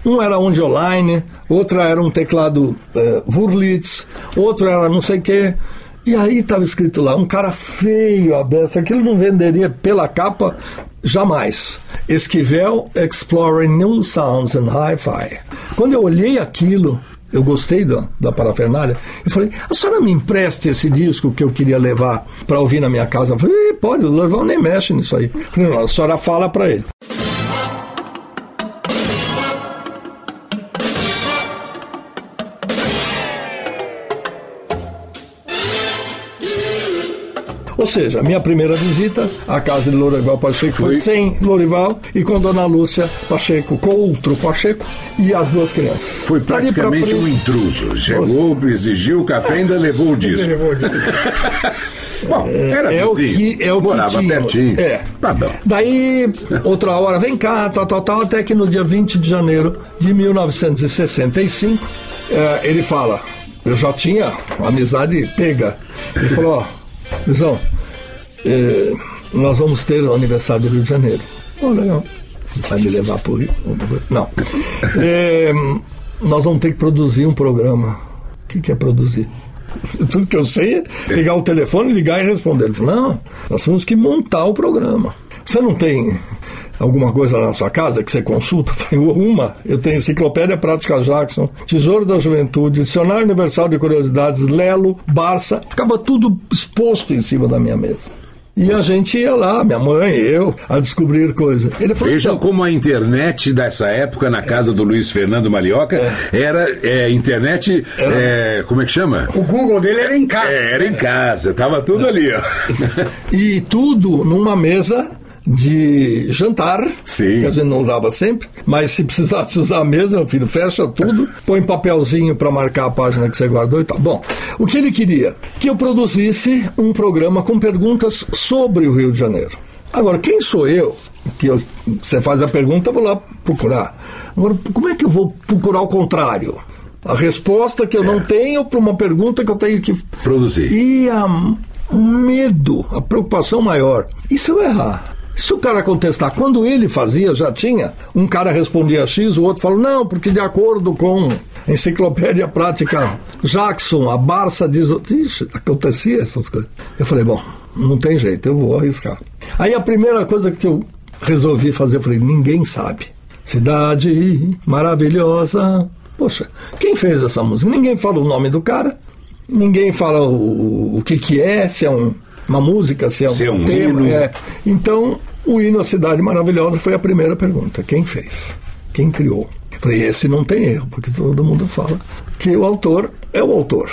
Um era online, outro era um teclado uh, Wurlitz, outro era não sei o quê. E aí estava escrito lá, um cara feio, aberto, aquilo não venderia pela capa jamais. Esquivel Exploring New Sounds and Hi-Fi. Quando eu olhei aquilo, eu gostei da, da parafernália. Eu falei, a senhora me empresta esse disco que eu queria levar para ouvir na minha casa? Eu falei, pode, o Lorval nem mexe nisso aí. Falei, não, a senhora fala para ele. Seja, minha primeira visita à casa de Lorival Pacheco foi, foi sem Lorival e com Dona Lúcia Pacheco, com outro Pacheco e as duas crianças. Foi praticamente um intruso. Chegou, exigiu o café e ainda levou o disco. levou o disco. Bom, era é o que é o morava que pertinho. É. Tá bom. Daí, outra hora, vem cá, tal, tal, tal, até que no dia 20 de janeiro de 1965, é, ele fala, eu já tinha amizade pega. Ele falou, ó, Luizão, é, nós vamos ter o aniversário do Rio de Janeiro. Oh, legal. Vai me levar para o Rio? Não. É, nós vamos ter que produzir um programa. O que, que é produzir? Tudo que eu sei é pegar o telefone, ligar e responder. Ele falou, não, nós temos que montar o programa. Você não tem alguma coisa na sua casa que você consulta? Uma, eu tenho Enciclopédia Prática Jackson, Tesouro da Juventude, Dicionário Universal de Curiosidades, Lelo, Barça, ficava tudo exposto em cima da minha mesa. E a gente ia lá, minha mãe, eu, a descobrir coisas. Falou, Vejam então, como a internet dessa época, na casa do Luiz Fernando Malioca, é. era é, internet. Era... É, como é que chama? O Google dele era em casa. É, era em casa, tava tudo ali, ó. e tudo numa mesa de jantar, Sim. que a gente não usava sempre, mas se precisasse usar mesa, meu filho, fecha tudo, põe papelzinho para marcar a página que você guardou e tal. Bom, o que ele queria? Que eu produzisse um programa com perguntas sobre o Rio de Janeiro. Agora, quem sou eu? Que eu, você faz a pergunta, eu vou lá procurar. Agora, como é que eu vou procurar o contrário? A resposta que eu é. não tenho para uma pergunta que eu tenho que produzir. E a, o medo, a preocupação maior. E se eu errar? Se o cara contestar, quando ele fazia, já tinha. Um cara respondia X, o outro falou, não, porque de acordo com a Enciclopédia Prática Jackson, a Barça diz. Ixi, acontecia essas coisas. Eu falei, bom, não tem jeito, eu vou arriscar. Aí a primeira coisa que eu resolvi fazer, eu falei, ninguém sabe. Cidade maravilhosa. Poxa, quem fez essa música? Ninguém fala o nome do cara, ninguém fala o, o que, que é, se é um uma música, se é um, se é um tema. Hino. É. Então, o hino A Cidade Maravilhosa foi a primeira pergunta. Quem fez? Quem criou? Falei, esse não tem erro, porque todo mundo fala que o autor é o autor,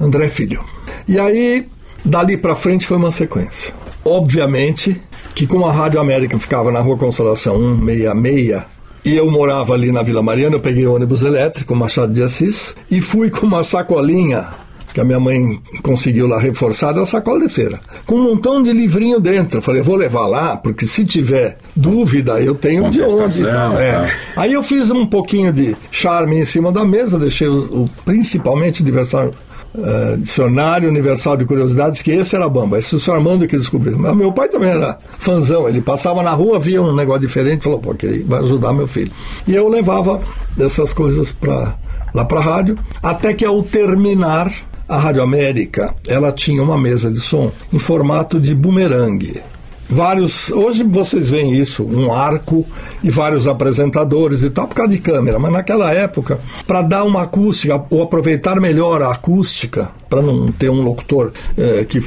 André Filho. E aí, dali para frente foi uma sequência. Obviamente que como a Rádio América ficava na Rua Consolação 166, e eu morava ali na Vila Mariana, eu peguei ônibus elétrico, Machado de Assis, e fui com uma sacolinha que a minha mãe conseguiu lá reforçada, a sacola de feira, com um montão de livrinho dentro. Eu falei, vou levar lá, porque se tiver dúvida, eu tenho de onde. É. Tá. Aí eu fiz um pouquinho de charme em cima da mesa, deixei o, o principalmente aniversário. Uh, dicionário Universal de Curiosidades, que esse era bamba, esse é o senhor Armando que descobriu. Mas meu pai também era fanzão, ele passava na rua, via um negócio diferente, falou, pô, ok, vai ajudar meu filho. E eu levava essas coisas para lá para a rádio, até que ao terminar a Rádio América, ela tinha uma mesa de som em formato de bumerangue. Vários, hoje vocês veem isso, um arco e vários apresentadores e tal, por causa de câmera, mas naquela época, para dar uma acústica ou aproveitar melhor a acústica, para não ter um locutor eh, que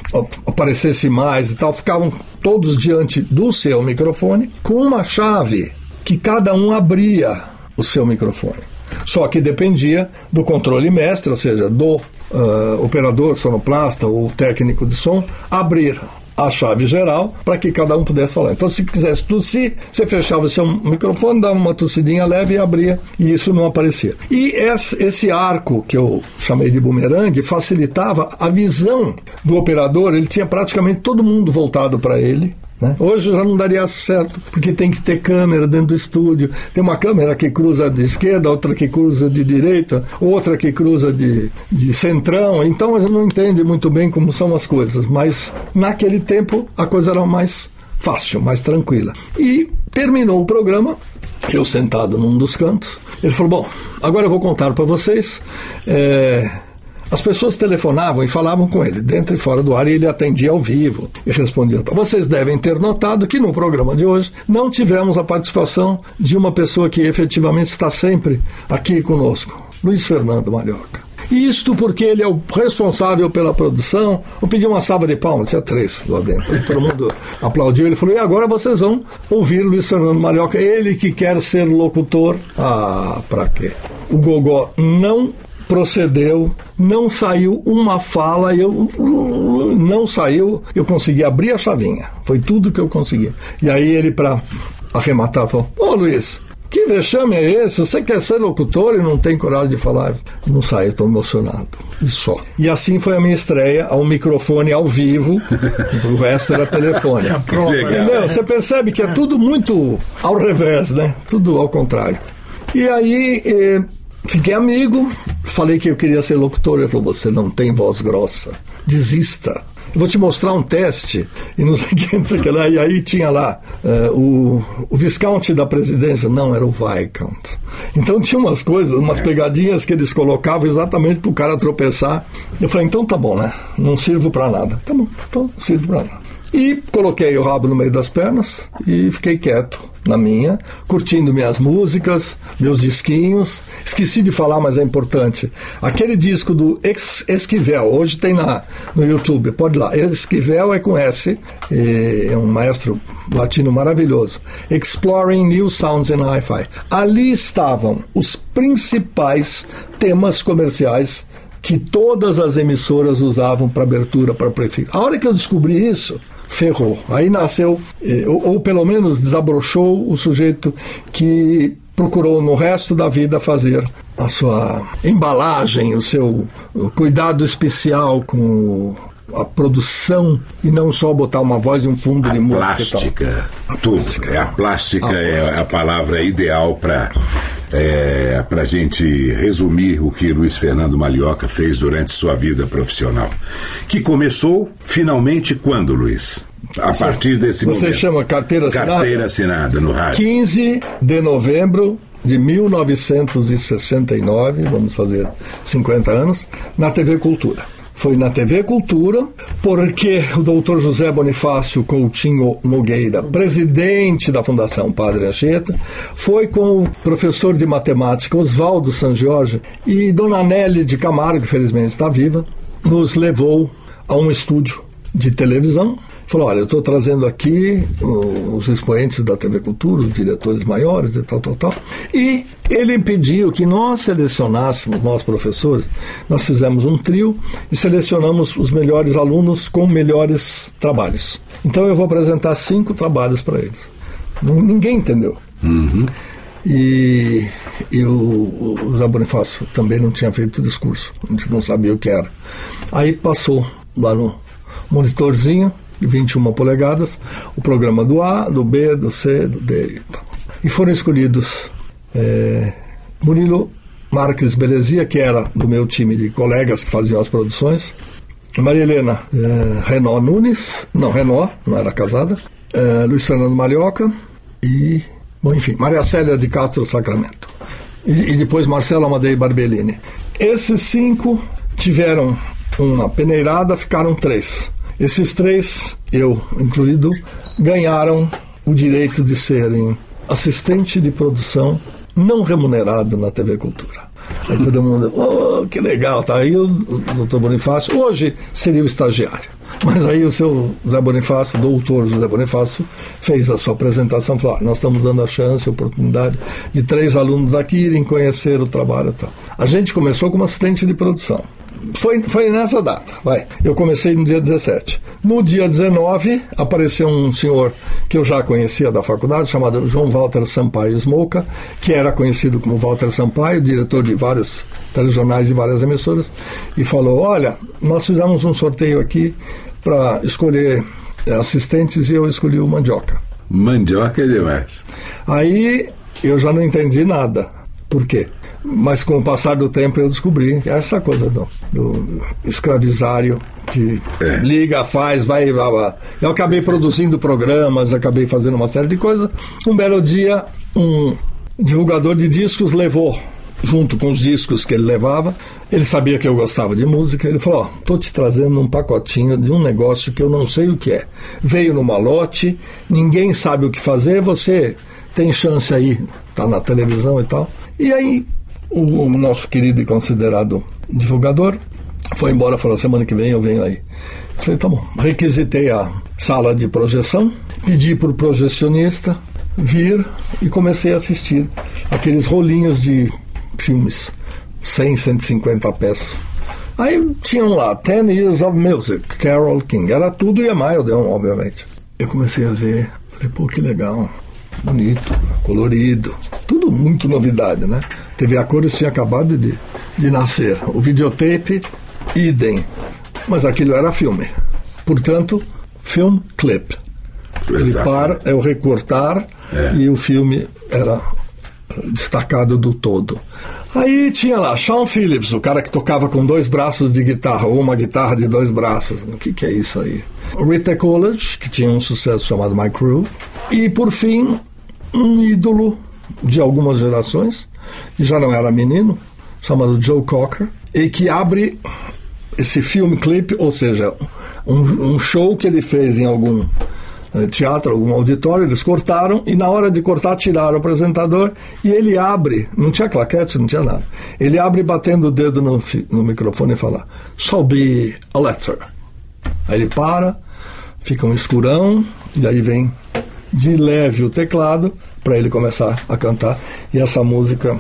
aparecesse mais e tal, ficavam todos diante do seu microfone com uma chave que cada um abria o seu microfone. Só que dependia do controle mestre, ou seja, do uh, operador sonoplasta ou técnico de som abrir a chave geral para que cada um pudesse falar. Então, se quisesse tossir, você fechava o seu microfone, dava uma tossidinha leve e abria, e isso não aparecia. E esse arco, que eu chamei de bumerangue, facilitava a visão do operador, ele tinha praticamente todo mundo voltado para ele, né? Hoje já não daria certo, porque tem que ter câmera dentro do estúdio. Tem uma câmera que cruza de esquerda, outra que cruza de direita, outra que cruza de, de centrão. Então a gente não entende muito bem como são as coisas. Mas naquele tempo a coisa era mais fácil, mais tranquila. E terminou o programa, eu sentado num dos cantos. Ele falou: Bom, agora eu vou contar para vocês. É, as pessoas telefonavam e falavam com ele, dentro e fora do ar, e ele atendia ao vivo e respondia. Vocês devem ter notado que no programa de hoje não tivemos a participação de uma pessoa que efetivamente está sempre aqui conosco, Luiz Fernando Malhoca. Isto porque ele é o responsável pela produção. Eu pedi uma salva de palmas, tinha três lá dentro. Todo mundo aplaudiu. Ele falou: e agora vocês vão ouvir Luiz Fernando Malhoca, ele que quer ser locutor. Ah, pra quê? O Gogó não procedeu, não saiu uma fala, eu não saiu, eu consegui abrir a chavinha. Foi tudo que eu consegui. E aí ele, para arrematar, falou: Ô Luiz, que vexame é esse? Você quer ser locutor e não tem coragem de falar? Não sai, estou emocionado. E só. E assim foi a minha estreia ao microfone ao vivo. o resto era telefone. Entendeu? Você percebe que é tudo muito ao revés, né? Tudo ao contrário. E aí, eh, Fiquei amigo, falei que eu queria ser locutor. Ele falou: Você não tem voz grossa, desista. eu vou te mostrar um teste, e não sei o que, não sei o que lá. E aí tinha lá uh, o, o Viscount da presidência, não, era o Viscount. Então tinha umas coisas, umas pegadinhas que eles colocavam exatamente para o cara tropeçar. Eu falei, então tá bom, né? Não sirvo para nada. Tá bom, então sirvo para nada. E coloquei o rabo no meio das pernas e fiquei quieto na minha, curtindo minhas músicas, meus disquinhos. Esqueci de falar, mas é importante. Aquele disco do Esquivel, hoje tem na, no YouTube, pode lá. Esquivel é com S, é um maestro latino maravilhoso. Exploring New Sounds in Hi-Fi. Ali estavam os principais temas comerciais que todas as emissoras usavam para abertura, para prefixo. A hora que eu descobri isso, ferrou. Aí nasceu, eh, ou, ou pelo menos desabrochou o sujeito que procurou no resto da vida fazer a sua embalagem, o seu cuidado especial com a produção e não só botar uma voz e um fundo a de música. Plástica, a tudo. Plástica. É, a plástica a é plástica. a palavra ideal para é, para a gente resumir o que Luiz Fernando Malioca fez durante sua vida profissional. Que começou finalmente quando, Luiz? A você, partir desse você momento. Você chama carteira assinada? Carteira assinada no rádio. 15 de novembro de 1969, vamos fazer 50 anos, na TV Cultura foi na TV Cultura, porque o doutor José Bonifácio Coutinho Nogueira, presidente da Fundação Padre Anchieta, foi com o professor de matemática Oswaldo San Jorge e Dona Nelly de Camargo, que felizmente está viva, nos levou a um estúdio de televisão falou: olha, eu estou trazendo aqui os expoentes da TV Cultura, os diretores maiores e tal, tal, tal. E ele pediu que nós selecionássemos, nós professores, nós fizemos um trio e selecionamos os melhores alunos com melhores trabalhos. Então eu vou apresentar cinco trabalhos para eles. Ninguém entendeu. Uhum. E, e o, o Zé Bonifácio também não tinha feito discurso, a gente não sabia o que era. Aí passou lá no monitorzinho, de 21 polegadas, o programa do A, do B, do C, do D. E foram escolhidos é, Murilo Marques Belezia, que era do meu time de colegas que faziam as produções, Maria Helena é, Renó Nunes, não, Renó, não era casada, é, Luiz Fernando Malhoca e, bom, enfim, Maria Célia de Castro Sacramento. E, e depois Marcelo Amadei Barbellini. Esses cinco tiveram uma peneirada, ficaram três. Esses três, eu incluído, ganharam o direito de serem assistente de produção não remunerado na TV Cultura. Aí todo mundo, oh, que legal, tá aí o, doutor Bonifácio, hoje seria o estagiário. Mas aí o seu Zé Bonifácio, doutor José Bonifácio, fez a sua apresentação, falou, ah, nós estamos dando a chance, a oportunidade de três alunos daqui irem conhecer o trabalho e tal. A gente começou como assistente de produção foi, foi nessa data, vai. Eu comecei no dia 17. No dia 19, apareceu um senhor que eu já conhecia da faculdade, chamado João Walter Sampaio Smoka, que era conhecido como Walter Sampaio, diretor de vários telejornais e várias emissoras, e falou: Olha, nós fizemos um sorteio aqui para escolher assistentes e eu escolhi o Mandioca. Mandioca é demais. Aí eu já não entendi nada. Por quê? Mas com o passar do tempo eu descobri essa coisa do, do escravizário que é. liga, faz, vai, vai, vai. Eu acabei produzindo programas, acabei fazendo uma série de coisas. Um belo dia, um divulgador de discos levou junto com os discos que ele levava. Ele sabia que eu gostava de música. Ele falou: oh, tô te trazendo um pacotinho de um negócio que eu não sei o que é. Veio no malote, ninguém sabe o que fazer. Você tem chance aí, tá na televisão e tal. E aí o, o nosso querido e considerado divulgador foi embora, falou: semana que vem eu venho aí. Falei: tá bom. Requisitei a sala de projeção, pedi para o projecionista vir e comecei a assistir aqueles rolinhos de filmes, 100, 150 peças. Aí tinham lá Ten Years of Music, Carol King, era tudo e a Odeon, obviamente. Eu comecei a ver, falei, pô, que legal bonito, colorido, tudo muito novidade, né? TV a cores tinha acabado de, de nascer. O videotape, idem. Mas aquilo era filme. Portanto, film clip. Clipar é o recortar é. e o filme era destacado do todo. Aí tinha lá Sean Phillips, o cara que tocava com dois braços de guitarra, ou uma guitarra de dois braços. O que, que é isso aí? Rita Coolidge, que tinha um sucesso chamado My Crew. E, por fim, um ídolo de algumas gerações, que já não era menino, chamado Joe Cocker, e que abre esse filme clipe, ou seja, um, um show que ele fez em algum eh, teatro, algum auditório, eles cortaram e na hora de cortar tiraram o apresentador e ele abre, não tinha claquete, não tinha nada. Ele abre batendo o dedo no, no microfone e fala: Shall be a letter. Aí ele para, fica um escurão e aí vem de leve o teclado para ele começar a cantar e essa música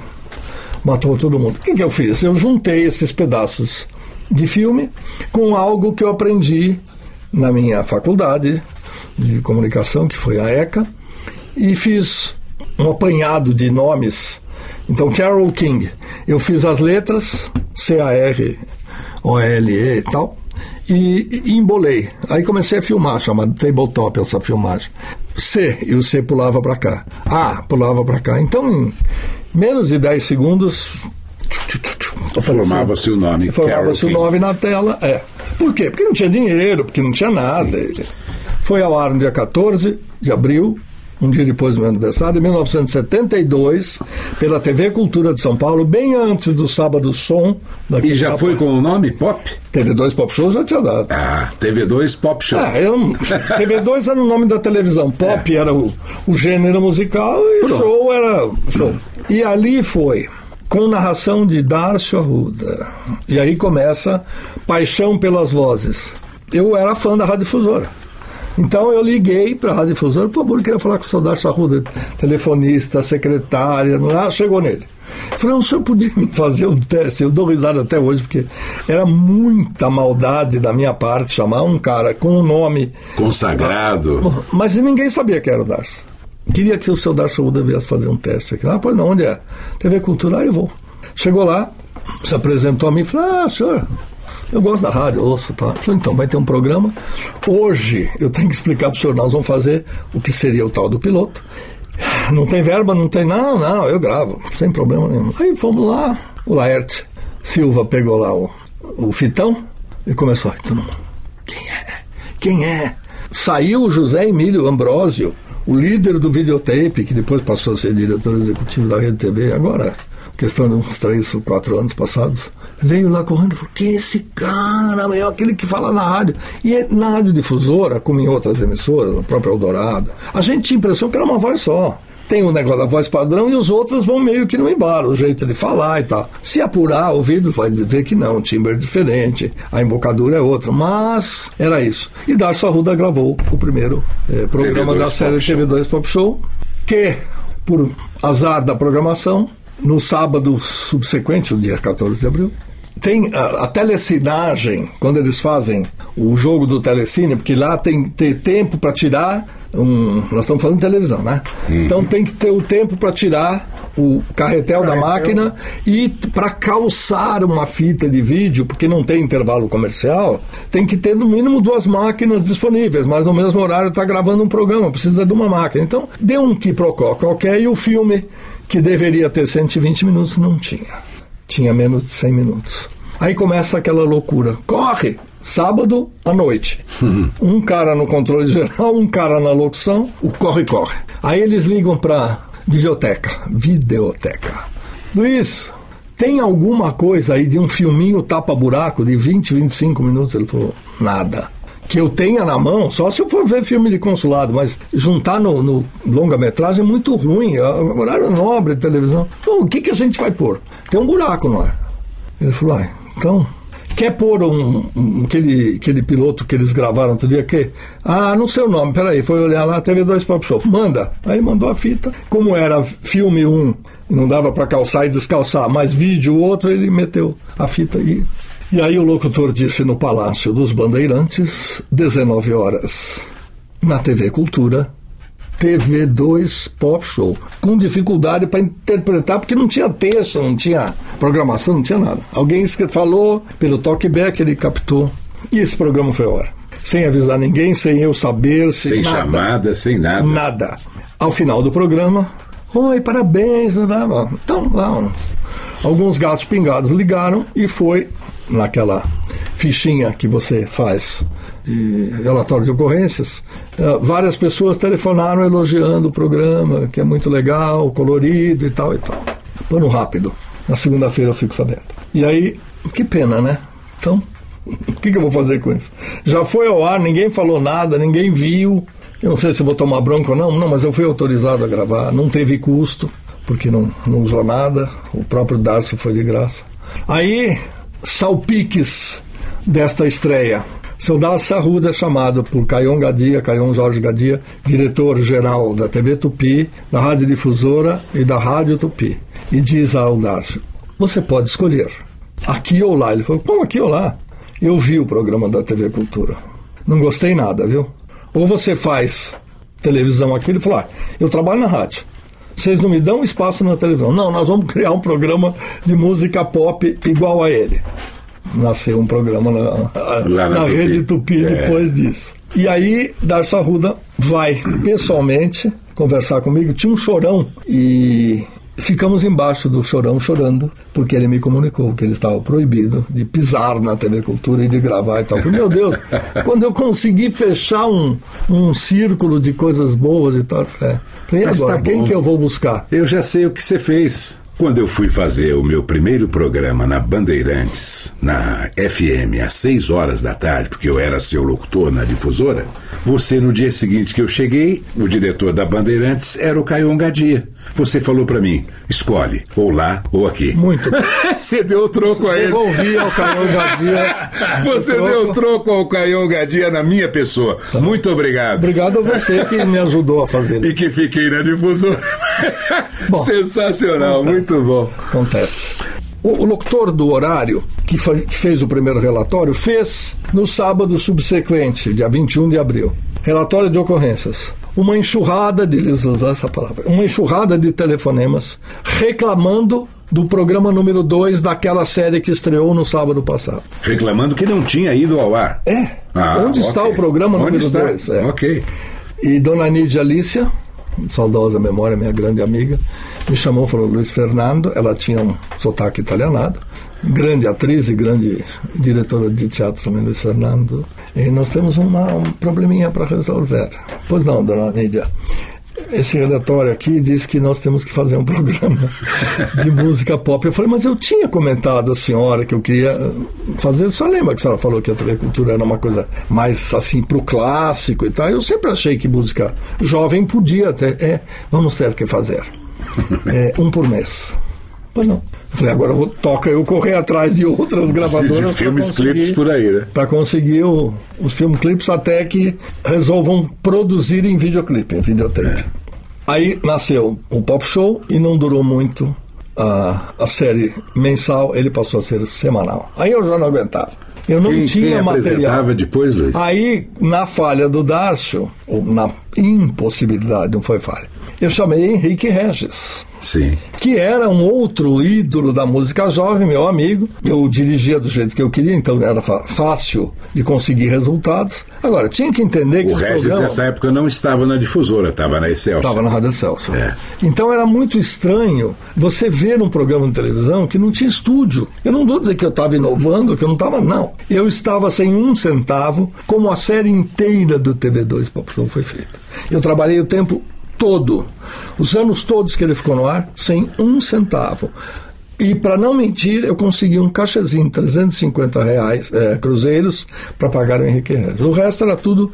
matou todo mundo. O que, que eu fiz? Eu juntei esses pedaços de filme com algo que eu aprendi na minha faculdade de comunicação, que foi a ECA, e fiz um apanhado de nomes. Então, Carol King, eu fiz as letras, C-A-R-O-L-E e tal, e, e embolei. Aí comecei a filmar, chamado tabletop essa filmagem. C, e o C pulava para cá. A, pulava para cá. Então, em menos de 10 segundos. Formava-se o nome. Formava-se o nome na tela. É. Por quê? Porque não tinha dinheiro, porque não tinha nada. Sim. Foi ao ar no dia 14 de abril, um dia depois do meu aniversário, em 1972, pela TV Cultura de São Paulo, bem antes do Sábado Som. E já foi com o nome Pop? TV2 Pop Show já tinha dado. Ah, TV2 Pop Show. Ah, eu, TV2 era o nome da televisão, Pop é. era o, o gênero musical e Pronto. show era show. E ali foi com narração de Darcio Arruda. E aí começa Paixão pelas Vozes. Eu era fã da Rádio Difusora. Então eu liguei para a Rádio Difusora, por favor, queria falar com o Saudade Sarruda, telefonista, secretária, ah, chegou nele. Eu falei, o senhor podia me fazer um teste? Eu dou risada até hoje, porque era muita maldade da minha parte chamar um cara com um nome. Consagrado. Mas ninguém sabia que era o Darcio. Queria que o seu Darcio Arruda viesse fazer um teste aqui. Ah, pois não, onde é? TV Cultura, aí eu vou. Chegou lá, se apresentou a mim e falou: Ah, senhor, eu gosto da rádio, ouço, tá? falei, então, vai ter um programa. Hoje eu tenho que explicar para o senhor, nós vamos fazer o que seria o tal do piloto. Não tem verba, não tem. Não, não, eu gravo, sem problema nenhum. Aí fomos lá, o Laerte Silva pegou lá o, o fitão e começou. Então, quem é? Quem é? Saiu o José Emílio Ambrósio, o líder do videotape, que depois passou a ser diretor executivo da Rede TV, agora questão de uns três ou quatro anos passados, veio lá correndo e falou: Quem é esse cara? É aquele que fala na rádio. E é na rádio difusora, como em outras emissoras, na própria Eldorado, a gente tinha a impressão que era uma voz só. Tem o negócio da voz padrão e os outros vão meio que no embalo, o jeito de falar e tal. Se apurar o ouvido, vai ver que não, o timbre é diferente, a embocadura é outra, mas era isso. E Darcio Arruda gravou o primeiro eh, programa da série TV2 Pop Show, que, por azar da programação, no sábado subsequente, o dia 14 de abril, tem a, a telecinagem, quando eles fazem o jogo do telecine, porque lá tem que ter tempo para tirar um. Nós estamos falando de televisão, né? Uhum. Então tem que ter o tempo para tirar o carretel, carretel, da máquina e para calçar uma fita de vídeo, porque não tem intervalo comercial, tem que ter no mínimo duas máquinas disponíveis, mas no mesmo horário está gravando um programa, precisa de uma máquina. Então, deu um quiprocó qualquer e o filme que deveria ter 120 minutos, não tinha. Tinha menos de 100 minutos. Aí começa aquela loucura. Corre! Sábado à noite. Um cara no controle geral, um cara na locução, o corre-corre. Aí eles ligam para videoteca, videoteca. Luiz, tem alguma coisa aí de um filminho tapa-buraco de 20, 25 minutos? Ele falou, nada que eu tenha na mão, só se eu for ver filme de consulado, mas juntar no, no longa-metragem é muito ruim. É horário nobre de televisão. Então, o que, que a gente vai pôr? Tem um buraco no ar. Ele falou, ah, então, quer pôr um, um, aquele, aquele piloto que eles gravaram outro dia? Que? Ah, não sei o nome, peraí, foi olhar lá, TV2 Pop Show. Manda. Aí mandou a fita. Como era filme um, não dava para calçar e descalçar, mas vídeo outro, ele meteu a fita e e aí o locutor disse no Palácio dos Bandeirantes, 19 horas, na TV Cultura, TV2 Pop Show, com dificuldade para interpretar, porque não tinha texto, não tinha programação, não tinha nada. Alguém falou pelo talkback, ele captou, e esse programa foi a hora. Sem avisar ninguém, sem eu saber, sem, sem nada. chamada, sem nada. Nada. Ao final do programa, oi, parabéns, não, não. então vamos Alguns gatos pingados ligaram e foi naquela fichinha que você faz de relatório de ocorrências, uh, várias pessoas telefonaram elogiando o programa, que é muito legal, colorido e tal e tal. Pano rápido. Na segunda-feira eu fico sabendo. E aí, que pena, né? Então, o que, que eu vou fazer com isso? Já foi ao ar, ninguém falou nada, ninguém viu. Eu não sei se vou tomar bronca ou não, não, mas eu fui autorizado a gravar, não teve custo, porque não, não usou nada, o próprio Darcy foi de graça. Aí, salpiques desta estreia. Seu Darcy Arruda é chamado por Caion Gadia, Caion Jorge Gadia, diretor-geral da TV Tupi, da Rádio Difusora e da Rádio Tupi. E diz ao Darcy, você pode escolher, aqui ou lá. Ele falou, como aqui ou lá? Eu vi o programa da TV Cultura. Não gostei nada, viu? Ou você faz televisão aqui, ele falou: ah, eu trabalho na rádio. Vocês não me dão espaço na televisão. Não, nós vamos criar um programa de música pop igual a ele. Nasceu um programa na, na, na Rede Tupi é. depois disso. E aí, Darcy Arruda vai pessoalmente conversar comigo. Tinha um chorão e Ficamos embaixo do chorão chorando, porque ele me comunicou que ele estava proibido de pisar na TV Cultura e de gravar e tal. Falei, meu Deus, quando eu consegui fechar um, um círculo de coisas boas e tal, falei, e agora, tá quem que eu vou buscar? Eu já sei o que você fez. Quando eu fui fazer o meu primeiro programa na Bandeirantes, na FM, às 6 horas da tarde, porque eu era seu locutor na difusora, você, no dia seguinte que eu cheguei, o diretor da Bandeirantes era o Caio Gadia. Você falou para mim, escolhe, ou lá ou aqui. Muito. Você deu o troco a ele. Devolvi ao Caio Gadia. Você troco. deu o troco ao Caio Gadia na minha pessoa. Tá. Muito obrigado. Obrigado a você que me ajudou a fazer. E que fiquei na difusora. Bom, Sensacional, acontece. muito bom. Acontece. O, o locutor do horário, que, foi, que fez o primeiro relatório, fez no sábado subsequente, dia 21 de abril. Relatório de ocorrências uma enxurrada de, eles usam essa palavra, uma enxurrada de telefonemas reclamando do programa número 2 daquela série que estreou no sábado passado. Reclamando que não tinha ido ao ar. É. Ah, Onde okay. está o programa Onde número 2? É. Ok. E Dona Nídia Alicia, saudosa memória, minha grande amiga, me chamou e falou: Luiz Fernando, ela tinha um sotaque italianado, grande atriz e grande diretora de teatro também, Luiz Fernando. E nós temos uma, um probleminha para resolver. Pois não, dona Nídia. Esse relatório aqui diz que nós temos que fazer um programa de música pop. Eu falei, mas eu tinha comentado a senhora que eu queria fazer. Só lembra que a senhora falou que a TV Cultura era uma coisa mais assim pro clássico e tal. Eu sempre achei que música jovem podia ter. É, vamos ter que fazer. É, um por mês. Pois não. Eu falei, agora vou, toca eu correr atrás de outras gravadoras. De filmes, clipes por aí, né? Para conseguir o, os filmes, clipes até que resolvam produzir em videoclipe, em videotape. É. Aí nasceu o Pop Show e não durou muito a, a série mensal, ele passou a ser semanal. Aí eu já não aguentava. Eu não quem, tinha quem material. depois, Luiz? Aí, na falha do Darcio, na impossibilidade, não foi falha, eu chamei Henrique Regis. Sim. Que era um outro ídolo da música jovem, meu amigo. Eu dirigia do jeito que eu queria, então era fácil de conseguir resultados. Agora, tinha que entender que. O Regis, programa... nessa época, não estava na difusora, estava na Excelsior. Estava na Rádio Excelsior. É. Então era muito estranho você ver um programa de televisão que não tinha estúdio. Eu não vou dizer que eu estava inovando, que eu não estava, não. Eu estava sem um centavo, como a série inteira do TV2 Pop Show foi feita. Eu trabalhei o tempo todo, os anos todos que ele ficou no ar, sem um centavo. E para não mentir, eu consegui um cachezinho, 350 reais, é, cruzeiros, para pagar o Henrique Regis. O resto era tudo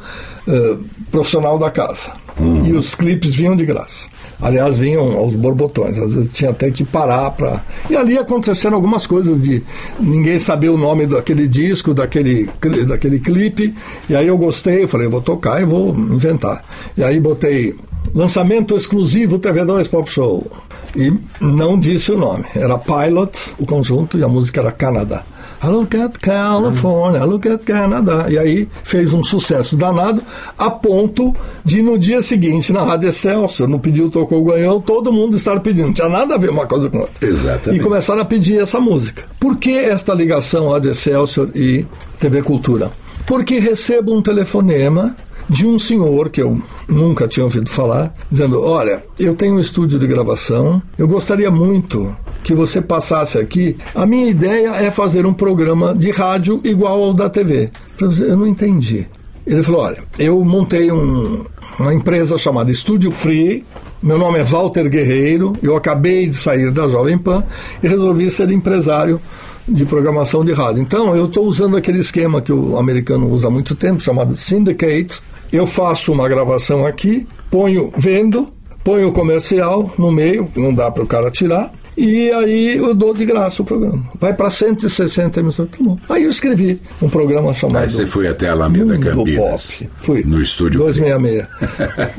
uh, profissional da casa. Uhum. E os clipes vinham de graça. Aliás, vinham aos borbotões, às vezes tinha até que parar para. E ali aconteceram algumas coisas de ninguém saber o nome daquele disco, daquele, daquele clipe. E aí eu gostei, eu falei, vou tocar e vou inventar. E aí botei Lançamento exclusivo TV2 Pop Show. E não disse o nome. Era Pilot, o conjunto, e a música era Canadá. I look at California, I look at Canada. E aí fez um sucesso danado, a ponto de no dia seguinte, na Rádio Excelsior, no Pediu, Tocou, Ganhou, todo mundo estar pedindo. Não tinha nada a ver uma coisa com outra. Exatamente. E começaram a pedir essa música. Por que esta ligação Rádio Excelsior e TV Cultura? Porque recebo um telefonema de um senhor que eu nunca tinha ouvido falar, dizendo: Olha, eu tenho um estúdio de gravação, eu gostaria muito que você passasse aqui. A minha ideia é fazer um programa de rádio igual ao da TV. Eu não entendi. Ele falou: olha, eu montei um, uma empresa chamada Estúdio Free. Meu nome é Walter Guerreiro. Eu acabei de sair da Jovem Pan e resolvi ser empresário de programação de rádio. Então, eu estou usando aquele esquema que o americano usa há muito tempo, chamado syndicate. Eu faço uma gravação aqui, ponho, vendo, ponho o comercial no meio, não dá para o cara tirar, e aí eu dou de graça o programa. Vai para 160 emissoras. Tá bom. Aí eu escrevi um programa chamado. Aí você foi até a Alameda Mundo Campinas. Pop. Fui. No estúdio. 266.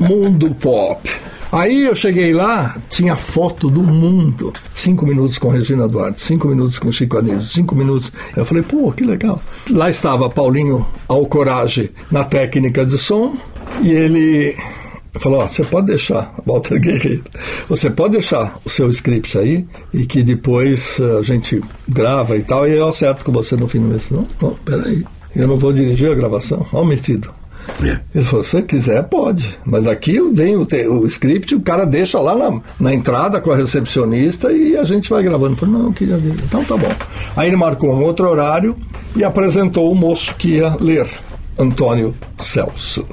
Mundo Pop. Aí eu cheguei lá, tinha foto do mundo. Cinco minutos com Regina Duarte, cinco minutos com Chico Anísio, cinco minutos. Eu falei, pô, que legal. Lá estava Paulinho Alcorage na técnica de som e ele falou: ó, você pode deixar, Walter Guerreiro, você pode deixar o seu script aí e que depois a gente grava e tal, e eu acerto com você no fim do mês. Não, não, peraí, eu não vou dirigir a gravação, ó, metido. É. Ele falou: se você quiser, pode. Mas aqui vem o, te, o script, o cara deixa lá na, na, entrada com a recepcionista e a gente vai gravando. Eu não, eu queria ver. Então tá bom. Aí ele marcou um outro horário e apresentou o moço que ia ler, Antônio Celso.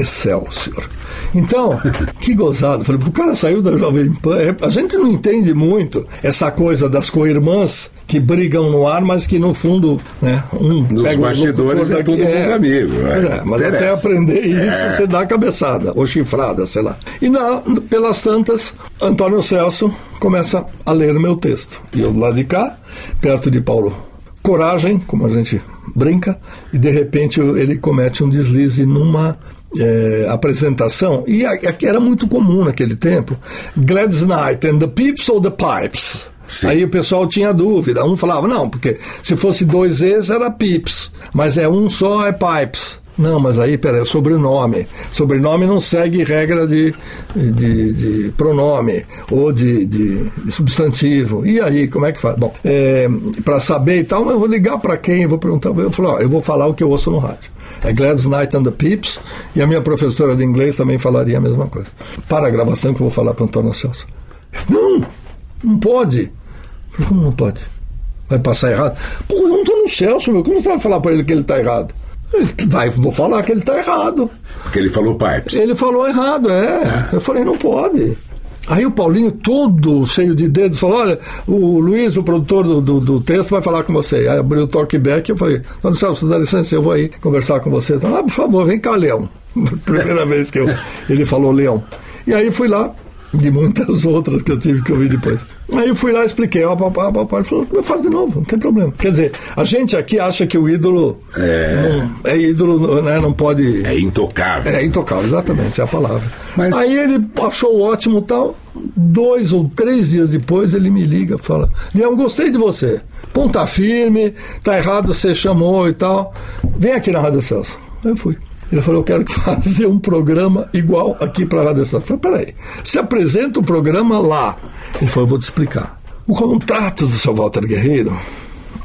Excelsior. Então, que gozado. Falei, o cara saiu da Jovem Pan. É, a gente não entende muito essa coisa das co-irmãs que brigam no ar, mas que no fundo, né, um Nos pega bastidores o é todo mundo é, amigo. é, mas até aprender isso, é. você dá a cabeçada, ou chifrada, sei lá. E na, pelas tantas, Antônio Celso começa a ler meu texto. E eu lá de cá, perto de Paulo Coragem, como a gente brinca, e de repente ele comete um deslize numa é, apresentação, e aqui era muito comum naquele tempo, Gladys Knight and the Pips ou the Pipes? Sim. Aí o pessoal tinha dúvida. Um falava, não, porque se fosse dois E's era Pips, mas é um só é Pipes. Não, mas aí, peraí, é sobrenome. Sobrenome não segue regra de, de, de pronome ou de, de, substantivo. E aí, como é que faz? Bom, é, para saber e tal, eu vou ligar para quem? Vou perguntar. Eu falo, ó, eu vou falar o que eu ouço no rádio. É Gladys Knight and the Pips, e a minha professora de inglês também falaria a mesma coisa. Para a gravação que eu vou falar para Antônio Celso. Não, não pode. Falei, como não pode? Vai passar errado? Pô, eu não estou no Celso, meu. Como você vai falar para ele que ele está errado? Vai, vou falar que ele está errado. Porque ele falou pipes. Ele falou errado, é. é. Eu falei, não pode. Aí o Paulinho, todo cheio de dedos, falou: Olha, o Luiz, o produtor do, do, do texto, vai falar com você. Aí abriu o talkback e eu falei: Dona Celso, dá licença, eu vou aí conversar com você. Então, ah, por favor, vem cá, Leão. Primeira vez que eu, ele falou Leão. E aí fui lá, de muitas outras que eu tive que ouvir depois. Aí eu fui lá e expliquei, ó, papai, papai falou, eu faço de novo, não tem problema. Quer dizer, a gente aqui acha que o ídolo é, não, é ídolo, né, não pode... É intocável. É intocável, exatamente, essa é a palavra. Mas... Aí ele achou ótimo tal, dois ou três dias depois ele me liga, fala, Leão, gostei de você, ponta firme, tá errado, você chamou e tal, vem aqui na Rádio Celso. Aí eu fui. Ele falou: Eu quero fazer um programa igual aqui para a Rádio Estação. Eu falei: Peraí, se apresenta o programa lá. Ele falou: Vou te explicar. O contrato do seu Walter Guerreiro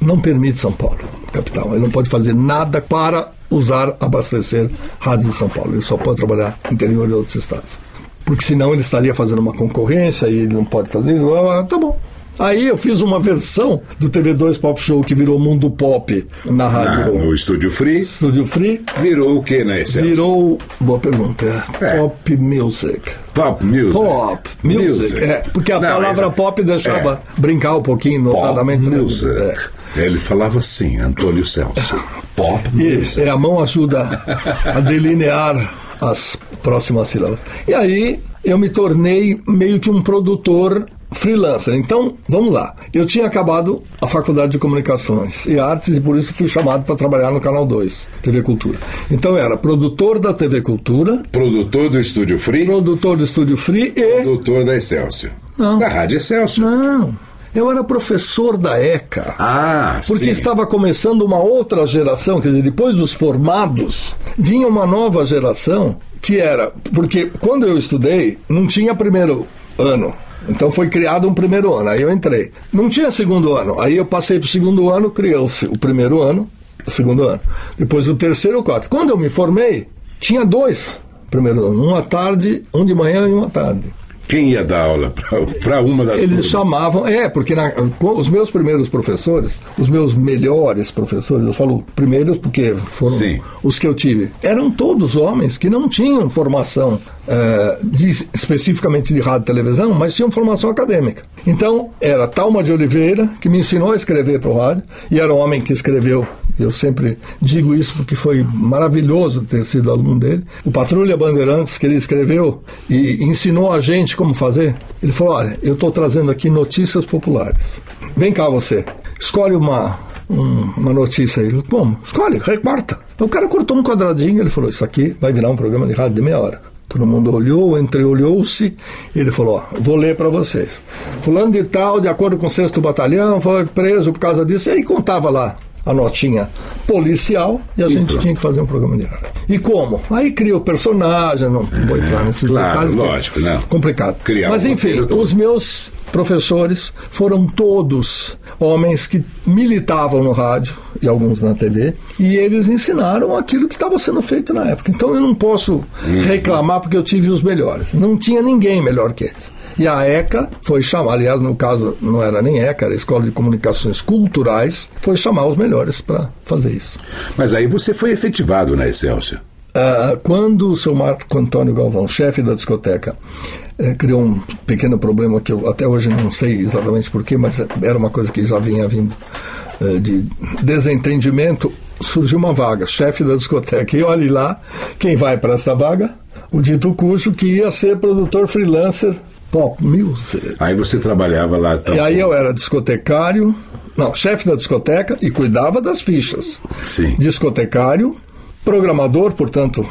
não permite São Paulo, capital. Ele não pode fazer nada para usar, abastecer rádio de São Paulo. Ele só pode trabalhar interior de outros estados. Porque senão ele estaria fazendo uma concorrência e ele não pode fazer isso. Tá bom. Aí eu fiz uma versão do TV2 Pop Show que virou Mundo Pop na rádio. Na, no Estúdio Free. Estúdio Free. Virou o que na essência? Virou. Boa pergunta. É. Pop Music. Pop Music. Pop Music. music. É, porque a Não, palavra pop deixava é. brincar um pouquinho, notadamente. Pop Music. É. Ele falava assim, Antônio Celso. Pop Music. Isso, é, a mão ajuda a delinear as próximas sílabas. E aí eu me tornei meio que um produtor freelancer. Então, vamos lá. Eu tinha acabado a faculdade de comunicações e artes e por isso fui chamado para trabalhar no Canal 2, TV Cultura. Então, eu era produtor da TV Cultura, produtor do Estúdio Free, produtor do Estúdio Free e produtor da Excelsior. Não. Da Rádio Excelsior. Não. Eu era professor da ECA. Ah, porque sim. estava começando uma outra geração, quer dizer, depois dos formados, vinha uma nova geração que era. Porque quando eu estudei, não tinha primeiro ano. Então foi criado um primeiro ano, aí eu entrei. Não tinha segundo ano, aí eu passei para o segundo ano, criou-se o primeiro ano, o segundo ano. Depois o terceiro e o quarto. Quando eu me formei, tinha dois primeiro ano, um à tarde, um de manhã e um à tarde. Quem ia dar aula para uma das Eles turmas? chamavam, é, porque na, os meus primeiros professores, os meus melhores professores, eu falo primeiros porque foram Sim. os que eu tive, eram todos homens que não tinham formação eh, de- especificamente de rádio e televisão, mas tinham formação acadêmica. Então, era Talma de Oliveira, que me ensinou a escrever para o rádio, e era um homem que escreveu eu sempre digo isso porque foi maravilhoso ter sido aluno dele. O Patrulha Bandeirantes, que ele escreveu e ensinou a gente como fazer, ele falou: Olha, eu estou trazendo aqui notícias populares. Vem cá você, escolhe uma, um- uma notícia aí. Como? Escolhe, recorta. O cara cortou um quadradinho, ele falou: Isso aqui vai virar um programa de rádio de meia hora. Todo mundo olhou, entreolhou-se. Ele falou: ó, vou ler para vocês. Fulano de tal, de acordo com o sexto batalhão, foi preso por causa disso. E aí contava lá a notinha policial e a gente tinha que fazer um programa de rádio. E como? Aí cria o personagem, não vou entrar nesses claro, detalhes. é lógico, né? Complicado. Criar Mas enfim, os meus professores foram todos homens que militavam no rádio e alguns na TV, e eles ensinaram aquilo que estava sendo feito na época. Então eu não posso reclamar porque eu tive os melhores. Não tinha ninguém melhor que eles. E a ECA foi chamar, aliás, no caso não era nem ECA, era a Escola de Comunicações Culturais, foi chamar os melhores para fazer isso. Mas aí você foi efetivado na Excelsior. Ah, quando o seu Marco Antônio Galvão, chefe da discoteca, eh, criou um pequeno problema que eu até hoje não sei exatamente porquê, mas era uma coisa que já vinha vindo eh, de desentendimento, surgiu uma vaga, chefe da discoteca. E olhe lá, quem vai para essa vaga? O dito cujo que ia ser produtor freelancer pop music. Aí você trabalhava lá. Então, E aí eu era discotecário, não, chefe da discoteca e cuidava das fichas. Sim. Discotecário, programador, portanto,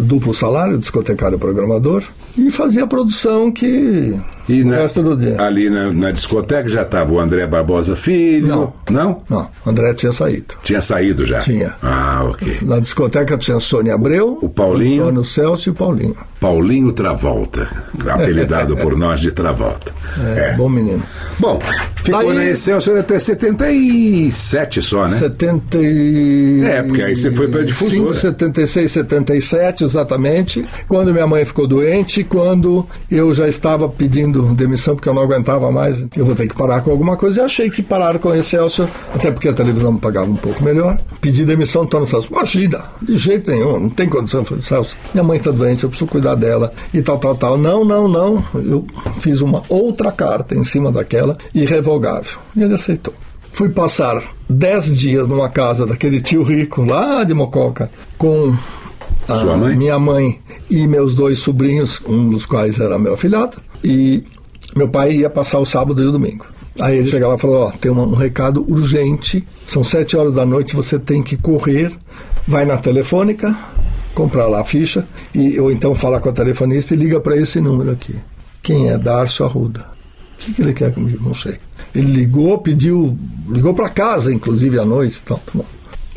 duplo salário, discotecário programador, e fazia produção que E o na- resto do dia. ali na, na discoteca já estava o André Barbosa Filho. Não. Não? Não, André tinha saído. Tinha saído já? Tinha. Ah, ok. Na discoteca tinha Sônia Abreu, O Paulinho. Antônio Celso e o Paulinho. Paulinho Travolta, apelidado por nós de Travolta. É, É. bom menino. Bom, ficou Aí- na Excelsior até 77 só, né? 70 e... É, porque aí você foi pra difusora. 76, 77, exatamente. Quando minha mãe ficou doente, quando eu já estava pedindo demissão porque eu não aguentava mais, eu vou ter que parar com alguma coisa. E achei que parar com o Excelsior, até porque a televisão me pagava um pouco melhor. Pedi demissão, Antônio Celso. Imagina, de jeito nenhum, não tem condição. Eu falei, Celso, minha mãe está doente, eu preciso cuidar dela e tal, tal, tal. Não, não, não. Eu fiz uma outra carta em cima daquela, irrevogável. E ele aceitou. Fui passar dez dias numa casa daquele tio rico lá de Mococa com a mãe? minha mãe e meus dois sobrinhos, um dos quais era meu afilhado, e meu pai ia passar o sábado e o domingo. Aí ele chegava e falou: Ó, tem uma- um recado urgente, são sete horas da noite, você tem que correr, vai na telefônica, comprar lá a ficha, e, ou então falar com a telefonista e liga para esse número aqui. Quem é? Darcio Arruda. O que, que ele quer comigo? Não sei. Ele ligou, pediu, ligou para casa, inclusive à noite. Então, bom.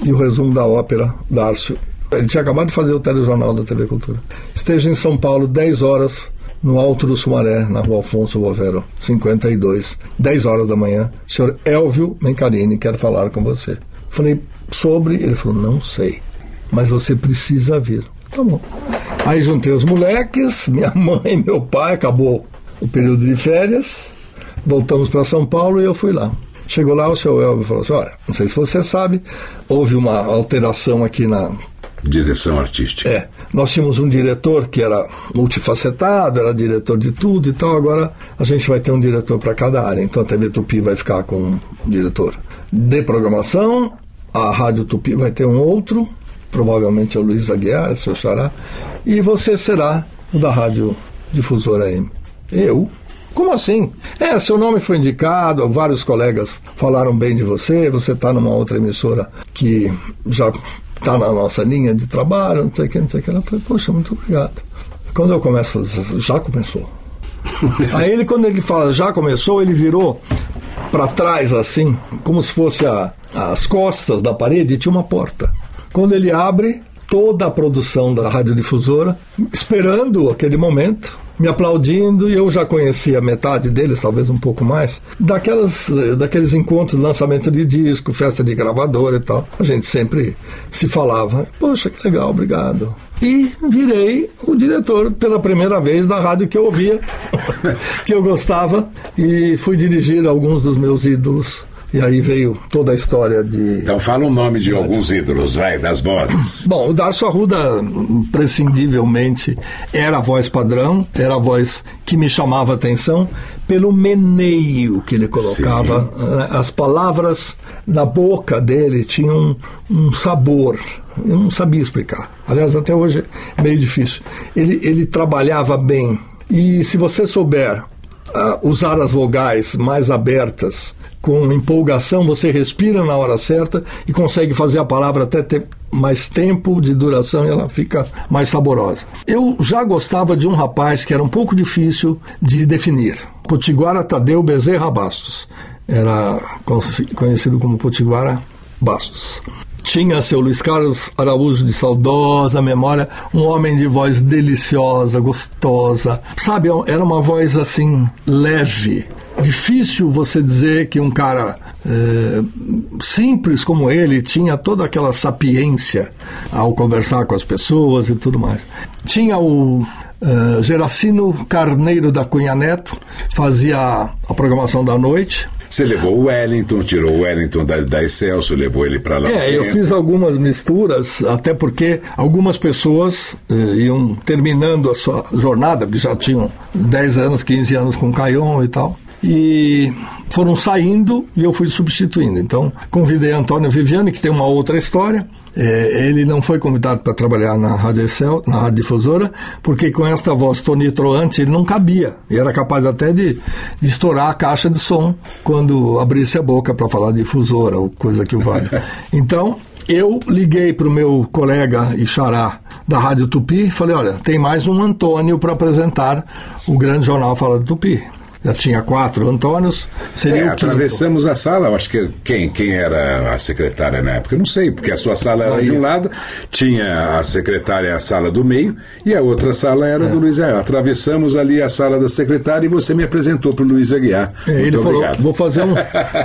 E o resumo da ópera, Dárcio. Ele tinha acabado de fazer o telejornal da TV Cultura. Esteja em São Paulo, 10 horas, no Alto do Sumaré, na rua Afonso Bovero, 52, 10 horas da manhã. Senhor Elvio Mencarini, quero falar com você. Falei, sobre? Ele falou, não sei, mas você precisa vir. Tá bom. Aí juntei os moleques, minha mãe, meu pai, acabou o período de férias, voltamos para São Paulo e eu fui lá. Chegou lá, o seu Elvio falou assim: Olha, não sei se você sabe, houve uma alteração aqui na. Direção artística. É, nós tínhamos um diretor que era multifacetado, era diretor de tudo, então agora a gente vai ter um diretor para cada área. Então a TV Tupi vai ficar com um diretor de programação, a Rádio Tupi vai ter um outro, provavelmente é o Luiz Aguiar, seu xará, e você será o da Rádio Difusora M. Eu? Como assim? É, seu nome foi indicado, vários colegas falaram bem de você, você está numa outra emissora que já está na nossa linha de trabalho, não sei o que, não sei o que. Eu falei, poxa, muito obrigado. Quando eu começo, já começou. Aí ele, quando ele fala já começou, ele virou para trás assim, como se fosse a- as costas da parede, e tinha uma porta. Quando ele abre, toda a produção da radiodifusora, esperando aquele momento, me aplaudindo e eu já conhecia metade deles, talvez um pouco mais, daquelas, daqueles encontros, lançamento de disco, festa de gravadora e tal. A gente sempre se falava, poxa, que legal, obrigado. E virei o diretor pela primeira vez da rádio que eu ouvia, que eu gostava, e fui dirigir alguns dos meus ídolos e aí veio toda a história de. Então fala o nome de alguns ídolos, vai, das vozes. Bom, o Darcio Arruda, prescindivelmente, era a voz padrão, era a voz que me chamava a atenção pelo meneio que ele colocava. Sim. Né, as palavras na boca dele tinham um, sabor. Eu não sabia explicar. Aliás, até hoje é meio difícil. Ele, ele trabalhava bem. E se você souber usar as vogais mais abertas, com empolgação, você respira na hora certa e consegue fazer a palavra até ter mais tempo de duração e ela fica mais saborosa. Eu já gostava de um rapaz que era um pouco difícil de definir. Potiguara Tadeu Bezerra Bastos. Era conhecido como Potiguara Bastos tinha seu Luiz Carlos Araújo de saudosa memória, um homem de voz deliciosa, gostosa. Sabe, era uma voz assim, leve. Difícil você dizer que um cara é, simples como ele tinha toda aquela sapiência ao conversar com as pessoas e tudo mais. Tinha o Uh, Geracino Carneiro da Cunha Neto fazia a programação da noite. Você levou o Wellington, tirou o Wellington da, da Excelso, levou ele para lá. É, eu fiz algumas misturas, até porque algumas pessoas eh, iam terminando a sua jornada, porque já tinham 10 anos, 15 anos com o Caion e tal. E foram saindo e eu fui substituindo. Então, convidei Antônio Viviane, que tem uma outra história, ele não foi convidado para trabalhar na Rádio Excel, na Rádio Difusora, porque com esta voz tonitroante ele não cabia. E era capaz até de, de estourar a caixa de som quando abrisse a boca para falar difusora ou coisa que o vale. Então, eu liguei para o meu colega e xará da Rádio Tupi e falei: olha, tem mais um Antônio para apresentar o grande jornal Fala de Tupi já tinha quatro Antônios, seria é, o atravessamos a sala, acho que quem, quem era a secretária na época, eu não sei, porque a sua sala era Aí. de um lado, tinha a secretária a sala do meio e a outra sala era é. do Luiz Aguiar. Atravessamos ali a sala da secretária e você me apresentou para o Luiz Aguiar. É, ele falou, vou fazer um,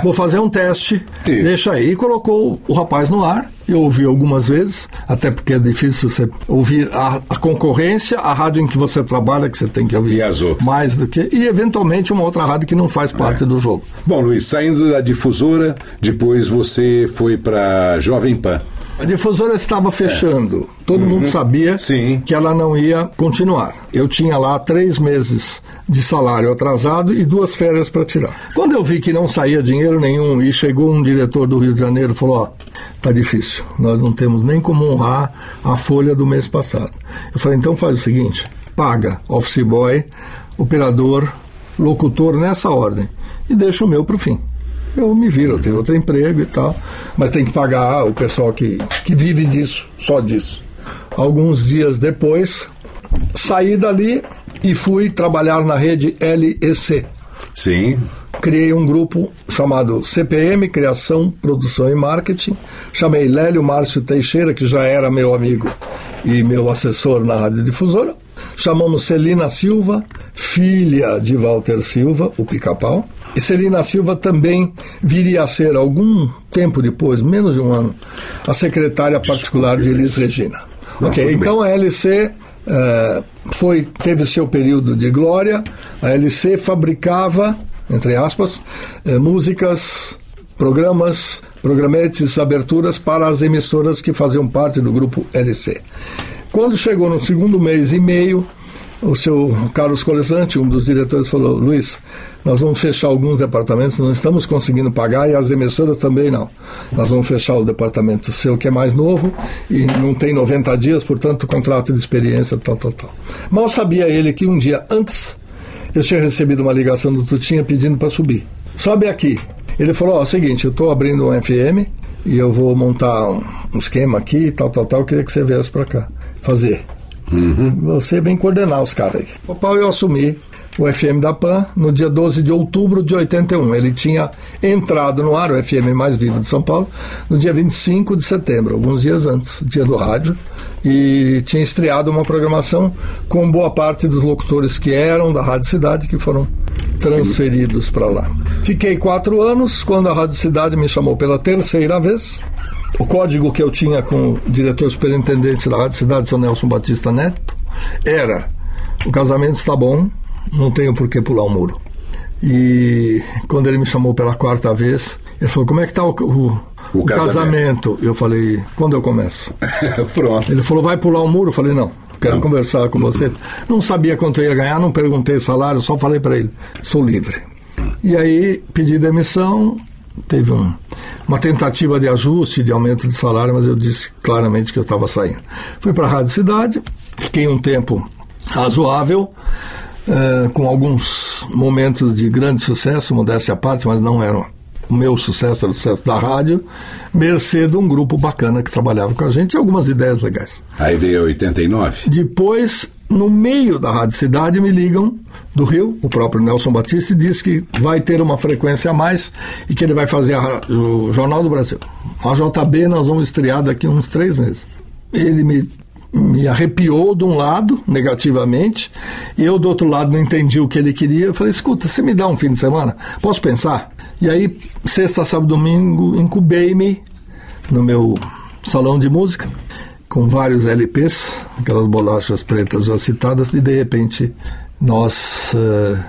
vou fazer um teste, Isso. deixa aí, e colocou o rapaz no ar eu ouvi algumas vezes, até porque é difícil você ouvir a, a, concorrência, a rádio em que você trabalha, que você tem que ouvir mais do que. E eventualmente uma outra rádio que não faz parte é. do jogo. Bom, Luiz, saindo da difusora, depois você foi para Jovem Pan. A difusora estava fechando. É. Todo uhum. mundo sabia Sim. que ela não ia continuar. Eu tinha lá três meses de salário atrasado e duas férias para tirar. Quando eu vi que não saía dinheiro nenhum e chegou um diretor do Rio de Janeiro e falou: Ó, tá difícil, nós não temos nem como honrar a folha do mês passado. Eu falei: então faz o seguinte, paga office boy, operador, locutor nessa ordem e deixa o meu para o fim eu me viro, eu tenho outro emprego e tal, mas tem que pagar o pessoal que, que vive disso, só disso. Alguns dias depois, saí dali e fui trabalhar na rede LEC. Sim. Criei um grupo chamado CPM, Criação, Produção e Marketing. Chamei Lélio Márcio Teixeira, que já era meu amigo e meu assessor na Rádio Difusora. Chamamos Celina Silva, filha de Walter Silva, o pica-pau. E Celina Silva também viria a ser, algum tempo depois, menos de um ano, a secretária particular de Elis Regina. Não, ok, então a LC eh, foi, teve seu período de glória. A LC fabricava, entre aspas, eh, músicas, programas, programetes, aberturas para as emissoras que faziam parte do grupo LC. Quando chegou no segundo mês e meio, o seu Carlos Colesante, um dos diretores, falou: Luiz, nós vamos fechar alguns departamentos, não estamos conseguindo pagar e as emissoras também não. Nós vamos fechar o departamento seu, que é mais novo e não tem 90 dias, portanto, contrato de experiência, tal, tal, tal. Mal sabia ele que um dia antes eu tinha recebido uma ligação do Tutinha pedindo para subir. Sobe aqui. Ele falou: Ó, oh, seguinte, eu estou abrindo um FM e eu vou montar um, esquema aqui, tal, tal, tal, eu queria que você viesse para cá fazer. Uhum. Você vem coordenar os caras aí. O pau eu assumi o FM da PAN no dia 12 de outubro de 81. Ele tinha entrado no ar, o FM mais vivo de São Paulo, no dia 25 de setembro, alguns dias antes, dia do rádio, e tinha estreado uma programação com boa parte dos locutores que eram da Rádio Cidade, que foram transferidos para lá. Fiquei quatro anos, quando a Rádio Cidade me chamou pela terceira vez. O código que eu tinha com o diretor superintendente da Rádio Cidade, São Nelson Batista Neto, era: o casamento está bom, não tenho por que pular o um muro. E quando ele me chamou pela quarta vez, ele falou: Como é que está o, o, o, o casamento. casamento? Eu falei: Quando eu começo? Pronto. Ele falou: Vai pular o um muro? Eu falei: Não, quero não. conversar com você. Não sabia quanto eu ia ganhar, não perguntei salário, só falei para ele: Sou livre. E aí pedi demissão, teve um, uma tentativa de ajuste, de aumento de salário, mas eu disse claramente que eu estava saindo. Fui para a Rádio Cidade, fiquei um tempo razoável, uh, com alguns momentos de grande sucesso, modéstia à parte, mas não eram o meu sucesso, era o sucesso da rádio, mercê de um grupo bacana que trabalhava com a gente e algumas ideias legais. Aí veio 89? Depois, no meio da Rádio Cidade, me ligam do Rio, o próprio Nelson Batista, e diz que vai ter uma frequência a mais e que ele vai fazer a, o Jornal do Brasil. A JB nós vamos estrear daqui uns três meses. Ele me me arrepiou de um lado, negativamente, e eu do outro lado não entendi o que ele queria. Eu falei, escuta, você me dá um fim de semana? Posso pensar? E aí, sexta, sábado, domingo, incubei-me no meu salão de música, com vários LPs, aquelas bolachas pretas já citadas, e de repente nós uh,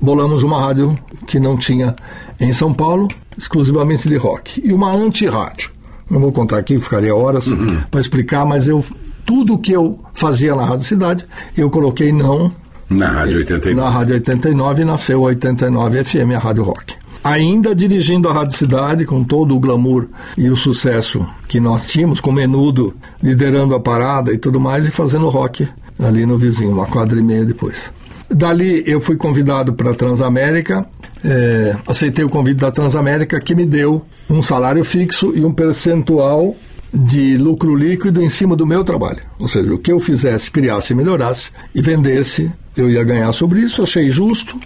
bolamos uma rádio que não tinha em São Paulo, exclusivamente de rock, e uma anti-rádio. Não vou contar aqui, ficaria horas uhum. para explicar, mas eu tudo que eu fazia na Rádio Cidade, eu coloquei não. Na Rádio 89. Na Rádio 89 nasceu a 89 FM, a Rádio Rock. Ainda dirigindo a Rádio Cidade, com todo o glamour e o sucesso que nós tínhamos, com Menudo liderando a parada e tudo mais, e fazendo rock ali no vizinho, uma quadra e meia depois. Dali eu fui convidado para a Transamérica, é, aceitei o convite da Transamérica, que me deu um salário fixo e um percentual de lucro líquido em cima do meu trabalho. Ou seja, o que eu fizesse, criasse, melhorasse e vendesse, eu ia ganhar sobre isso. Achei justo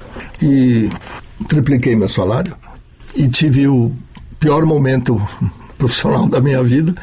e tripliquei meu salário. E tive o pior momento profissional da minha vida,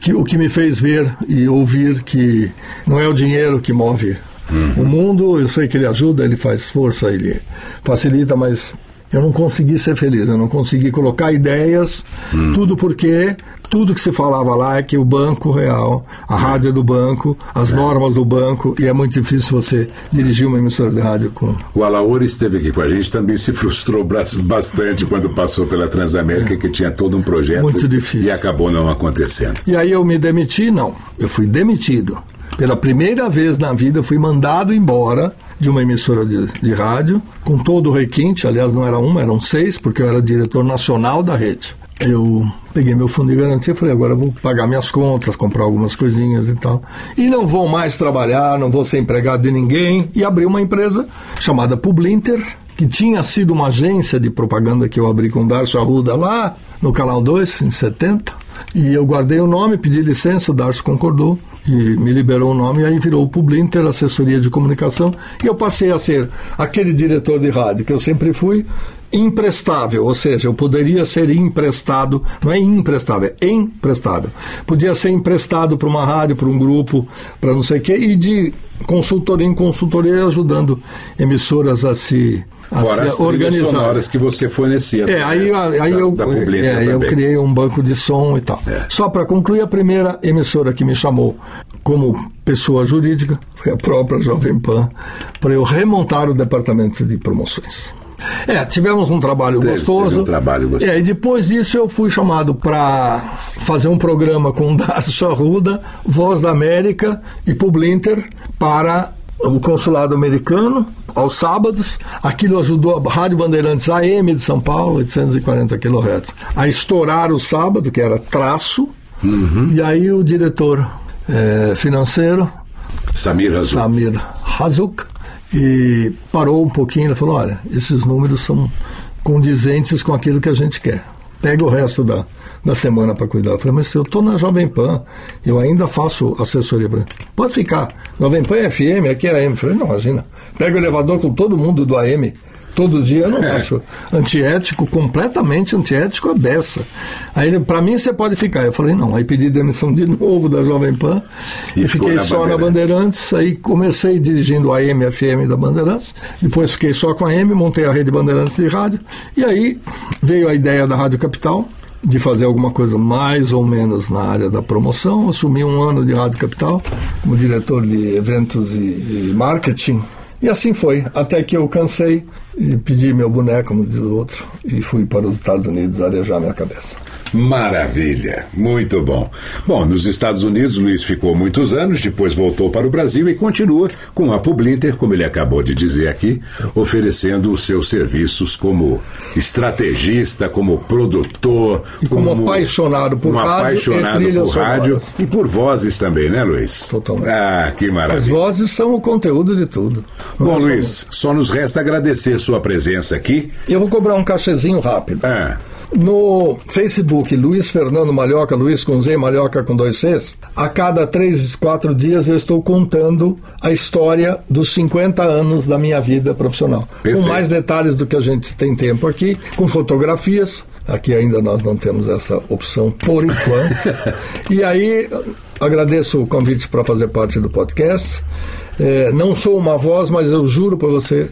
que o que me fez ver e ouvir que não é o dinheiro que move uhum. o mundo. Eu sei que ele ajuda, ele faz força, ele facilita, mas eu não consegui ser feliz, eu não consegui colocar ideias, hum. tudo porque tudo que se falava lá é que o banco real, a rádio é do banco, as é. normas do banco, e é muito difícil você dirigir uma emissora de rádio com. O Alaor esteve aqui com a gente, também se frustrou bastante quando passou pela Transamérica, é. que tinha todo um projeto. Muito difícil. E acabou não acontecendo. E aí eu me demiti? Não. Eu fui demitido. Pela primeira vez na vida, eu fui mandado embora de uma emissora de, de, rádio, com todo o requinte, aliás, não era uma, eram seis, porque eu era diretor nacional da rede. Eu peguei meu fundo de garantia e falei, agora vou pagar minhas contas, comprar algumas coisinhas e tal. E não vou mais trabalhar, não vou ser empregado de ninguém. E abri uma empresa chamada Publinter, que tinha sido uma agência de propaganda que eu abri com Darcio Arruda lá no Canal 2, em 70. E eu guardei o nome, pedi licença, o Darcio concordou e me liberou o nome, aí virou o Publinter, assessoria de comunicação, e eu passei a ser aquele diretor de rádio que eu sempre fui, imprestável, ou seja, eu poderia ser emprestado, não é imprestável, é emprestável. Podia ser emprestado para uma rádio, para um grupo, para não sei o quê, e de consultoria em consultoria ajudando emissoras a se Fora as organizar. sonoras que você fornecia. É, aí, aí, da, eu, da é, eu criei um banco de som e tal. É. Só para concluir, a primeira emissora que me chamou como pessoa jurídica foi a própria Jovem Pan, para eu remontar o departamento de promoções. É, tivemos um trabalho teve, gostoso. Teve um trabalho gostoso. É, e depois disso eu fui chamado para fazer um programa com o Darcio Arruda, Voz da América e Publinter para o consulado americano aos sábados. Aquilo ajudou a Rádio Bandeirantes AM de São Paulo, 840 kHz, a estourar o sábado, que era traço. Uhum. E aí o diretor é, financeiro, Samir Hazuk, Samir Hazuk e parou um pouquinho e falou: olha, esses números são condizentes com aquilo que a gente quer. Pega o resto da, da semana para cuidar. Eu falei, mas se eu estou na Jovem Pan, eu ainda faço assessoria para Pode ficar. Jovem Pan é FM, aqui é AM. Eu falei, não, imagina. Pega o elevador com todo mundo do AM todo dia, eu não é. acho antiético, completamente antiético a beça. Aí para mim você pode ficar. Eu falei, não, aí pedi demissão de novo da Jovem Pan e, e fiquei na só na Bandeirantes. Aí comecei dirigindo a AM FM da Bandeirantes, depois fiquei só com a AM, montei a rede Bandeirantes de rádio, e aí veio a ideia da Rádio Capital de fazer alguma coisa mais ou menos na área da promoção. Assumi um ano de Rádio Capital como diretor de eventos e, e marketing e assim foi, até que eu cansei e pedi meu boneco, como diz o outro, e fui para os Estados Unidos arejar minha cabeça. Maravilha, muito bom. Bom, nos Estados Unidos, Luiz ficou muitos anos, depois voltou para o Brasil e continua com a Publinter, como ele acabou de dizer aqui, oferecendo os seus serviços como estrategista, como produtor, e como, como apaixonado por um rádio, apaixonado e por rádio e por vozes também, né, Luiz? Totalmente. Ah, que maravilha. As vozes são o conteúdo de tudo. Bom, Luiz, só nos resta agradecer sua presença aqui. Eu vou cobrar um cachezinho rápido. Ah. No Facebook, Luiz Fernando Malhoca, Luiz com Z, Malhoca com dois Cs, a cada três, quatro dias eu estou contando a história dos 50 anos da minha vida profissional. Perfeito. Com mais detalhes do que a gente tem tempo aqui, com fotografias. Aqui ainda nós não temos essa opção por enquanto. e aí, agradeço o convite para fazer parte do podcast. É, não sou uma voz, mas eu juro para você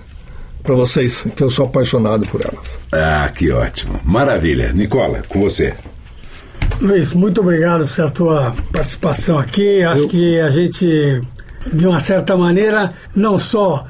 para vocês, que eu sou apaixonado por elas. Ah, que ótimo. Maravilha. Nicola, com você. Luiz, muito obrigado pela tua participação aqui. Acho eu... que a gente, de uma certa maneira, não só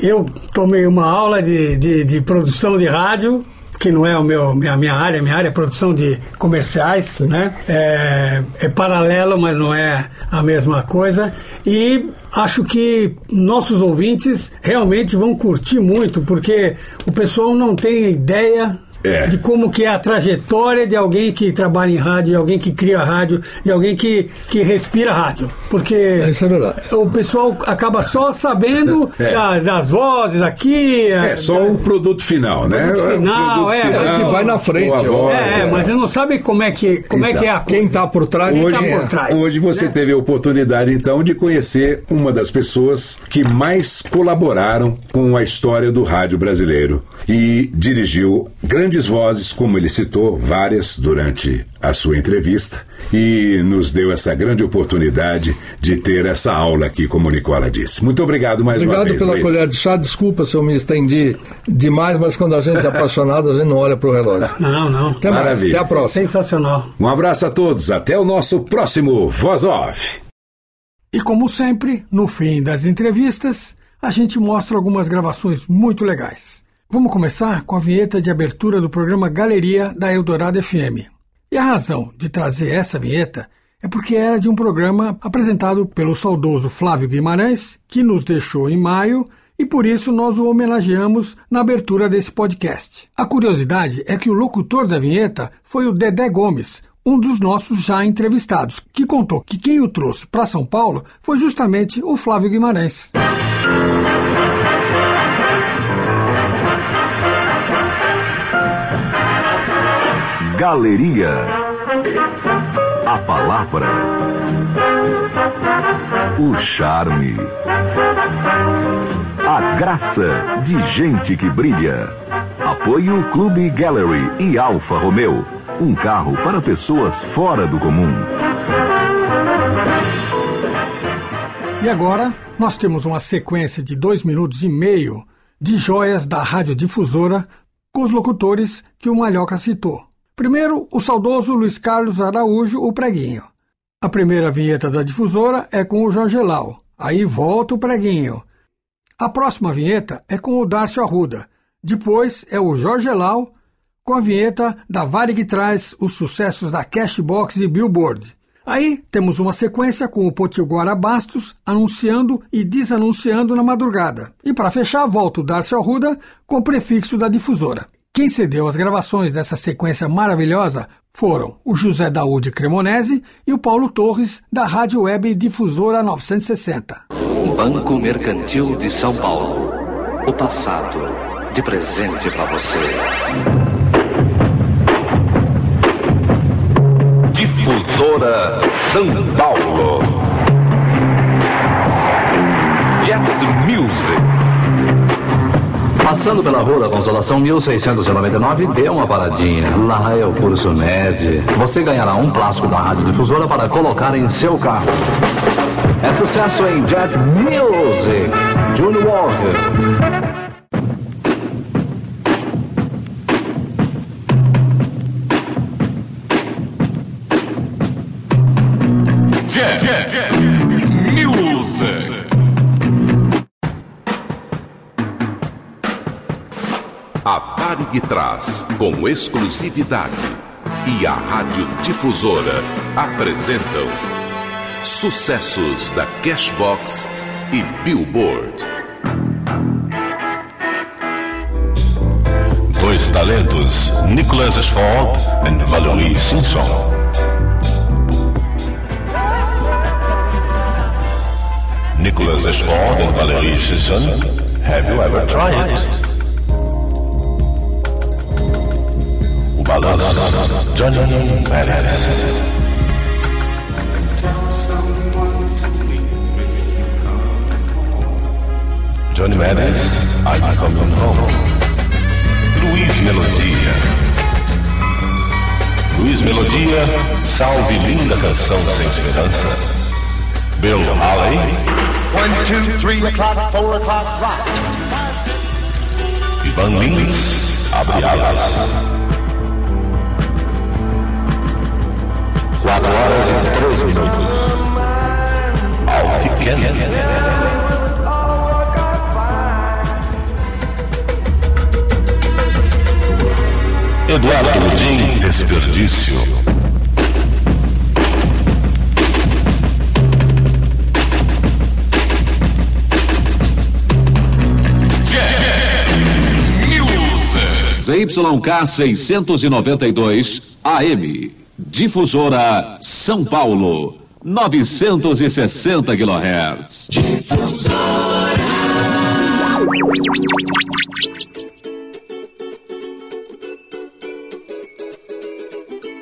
eu tomei uma aula de, de, de produção de rádio, que não é o meu, minha, minha área, minha área é produção de comerciais, né? É, é paralelo, mas não é a mesma coisa. E acho que nossos ouvintes realmente vão curtir muito, porque o pessoal não tem ideia é. de como que é a trajetória de alguém que trabalha em rádio, de alguém que cria rádio, de alguém que, que respira rádio. Porque Isso é verdade. o pessoal acaba só sabendo é. da, das vozes aqui. É, só da, o produto final, né? Produto final, é. Final, que vai na frente. Voz, é, é, mas você não sabe como é que, como então, é, que é a coisa. Quem está por trás, hoje, tá por trás, hoje você né? teve a oportunidade, então, de conhecer uma das pessoas que mais colaboraram com a história do rádio brasileiro e dirigiu grandes vozes, como ele citou, várias durante a sua entrevista, e nos deu essa grande oportunidade de ter essa aula aqui, como Nicola disse. Muito obrigado mais obrigado uma vez. Obrigado pela colher de chá. Desculpa se eu me estendi demais, mas quando a gente é apaixonado, a gente não olha para o relógio. Não, não. Até Maravilha. mais. Até a próxima. Sensacional. Um abraço a todos. Até o nosso próximo Voz Off. E como sempre, no fim das entrevistas, a gente mostra algumas gravações muito legais. Vamos começar com a vinheta de abertura do programa Galeria da Eldorado FM. E a razão de trazer essa vinheta é porque era de um programa apresentado pelo saudoso Flávio Guimarães, que nos deixou em maio e por isso nós o homenageamos na abertura desse podcast. A curiosidade é que o locutor da vinheta foi o Dedé Gomes, um dos nossos já entrevistados, que contou que quem o trouxe para São Paulo foi justamente o Flávio Guimarães. Galeria. A palavra. O charme. A graça de gente que brilha. Apoio Clube Gallery e Alfa Romeo. Um carro para pessoas fora do comum. E agora, nós temos uma sequência de dois minutos e meio de joias da radiodifusora com os locutores que o Malhoca citou. Primeiro, o saudoso Luiz Carlos Araújo, o preguinho. A primeira vinheta da difusora é com o Jorge Lau. Aí volta o preguinho. A próxima vinheta é com o Darcio Arruda. Depois é o Jorge Lau com a vinheta da Vale que traz os sucessos da Cashbox e Billboard. Aí temos uma sequência com o Potiguara Bastos anunciando e desanunciando na madrugada. E para fechar, volta o Darcio Arruda com o prefixo da difusora. Quem cedeu as gravações dessa sequência maravilhosa foram o José Daúde Cremonese e o Paulo Torres, da Rádio Web Difusora 960. Banco Mercantil de São Paulo. O passado de presente para você. Difusora São Paulo. Jet Music. Passando pela rua da Consolação 1699, dê uma paradinha. Lá é o curso MED. Você ganhará um plástico da Rádio Difusora para colocar em seu carro. É sucesso em Jet Music. Junior Walker. A Varig traz, com exclusividade, e a Rádio Difusora apresentam sucessos da Cashbox e Billboard. Dois talentos, Nicholas Ashford e Valerie Simpson. Nicholas Ashford and Valerie Simpson, have you ever tried it? Balanço, Johnny Maris. Johnny Maris, I'm coming home. Luiz Melodia. Luiz Melodia, salve linda canção sem esperança. Bill Haley. One, two, three o'clock, four o'clock, rock. Ivan Lins, abre alas. Quatro horas e três minutos. Alf Kennedy. Eduardo Ludim, desperdício. ZYK 692 AM. Difusora São Paulo. 960 kHz.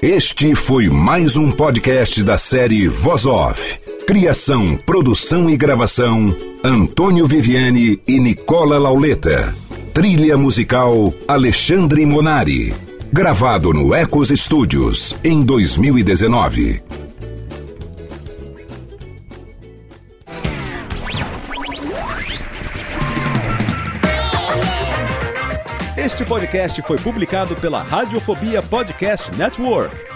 Este foi mais um podcast da série Voz Off. Criação, produção e gravação: Antônio Viviane e Nicola Lauleta. Trilha musical: Alexandre Monari. Gravado no Ecos Studios em 2019. Este podcast foi publicado pela Radiofobia Podcast Network.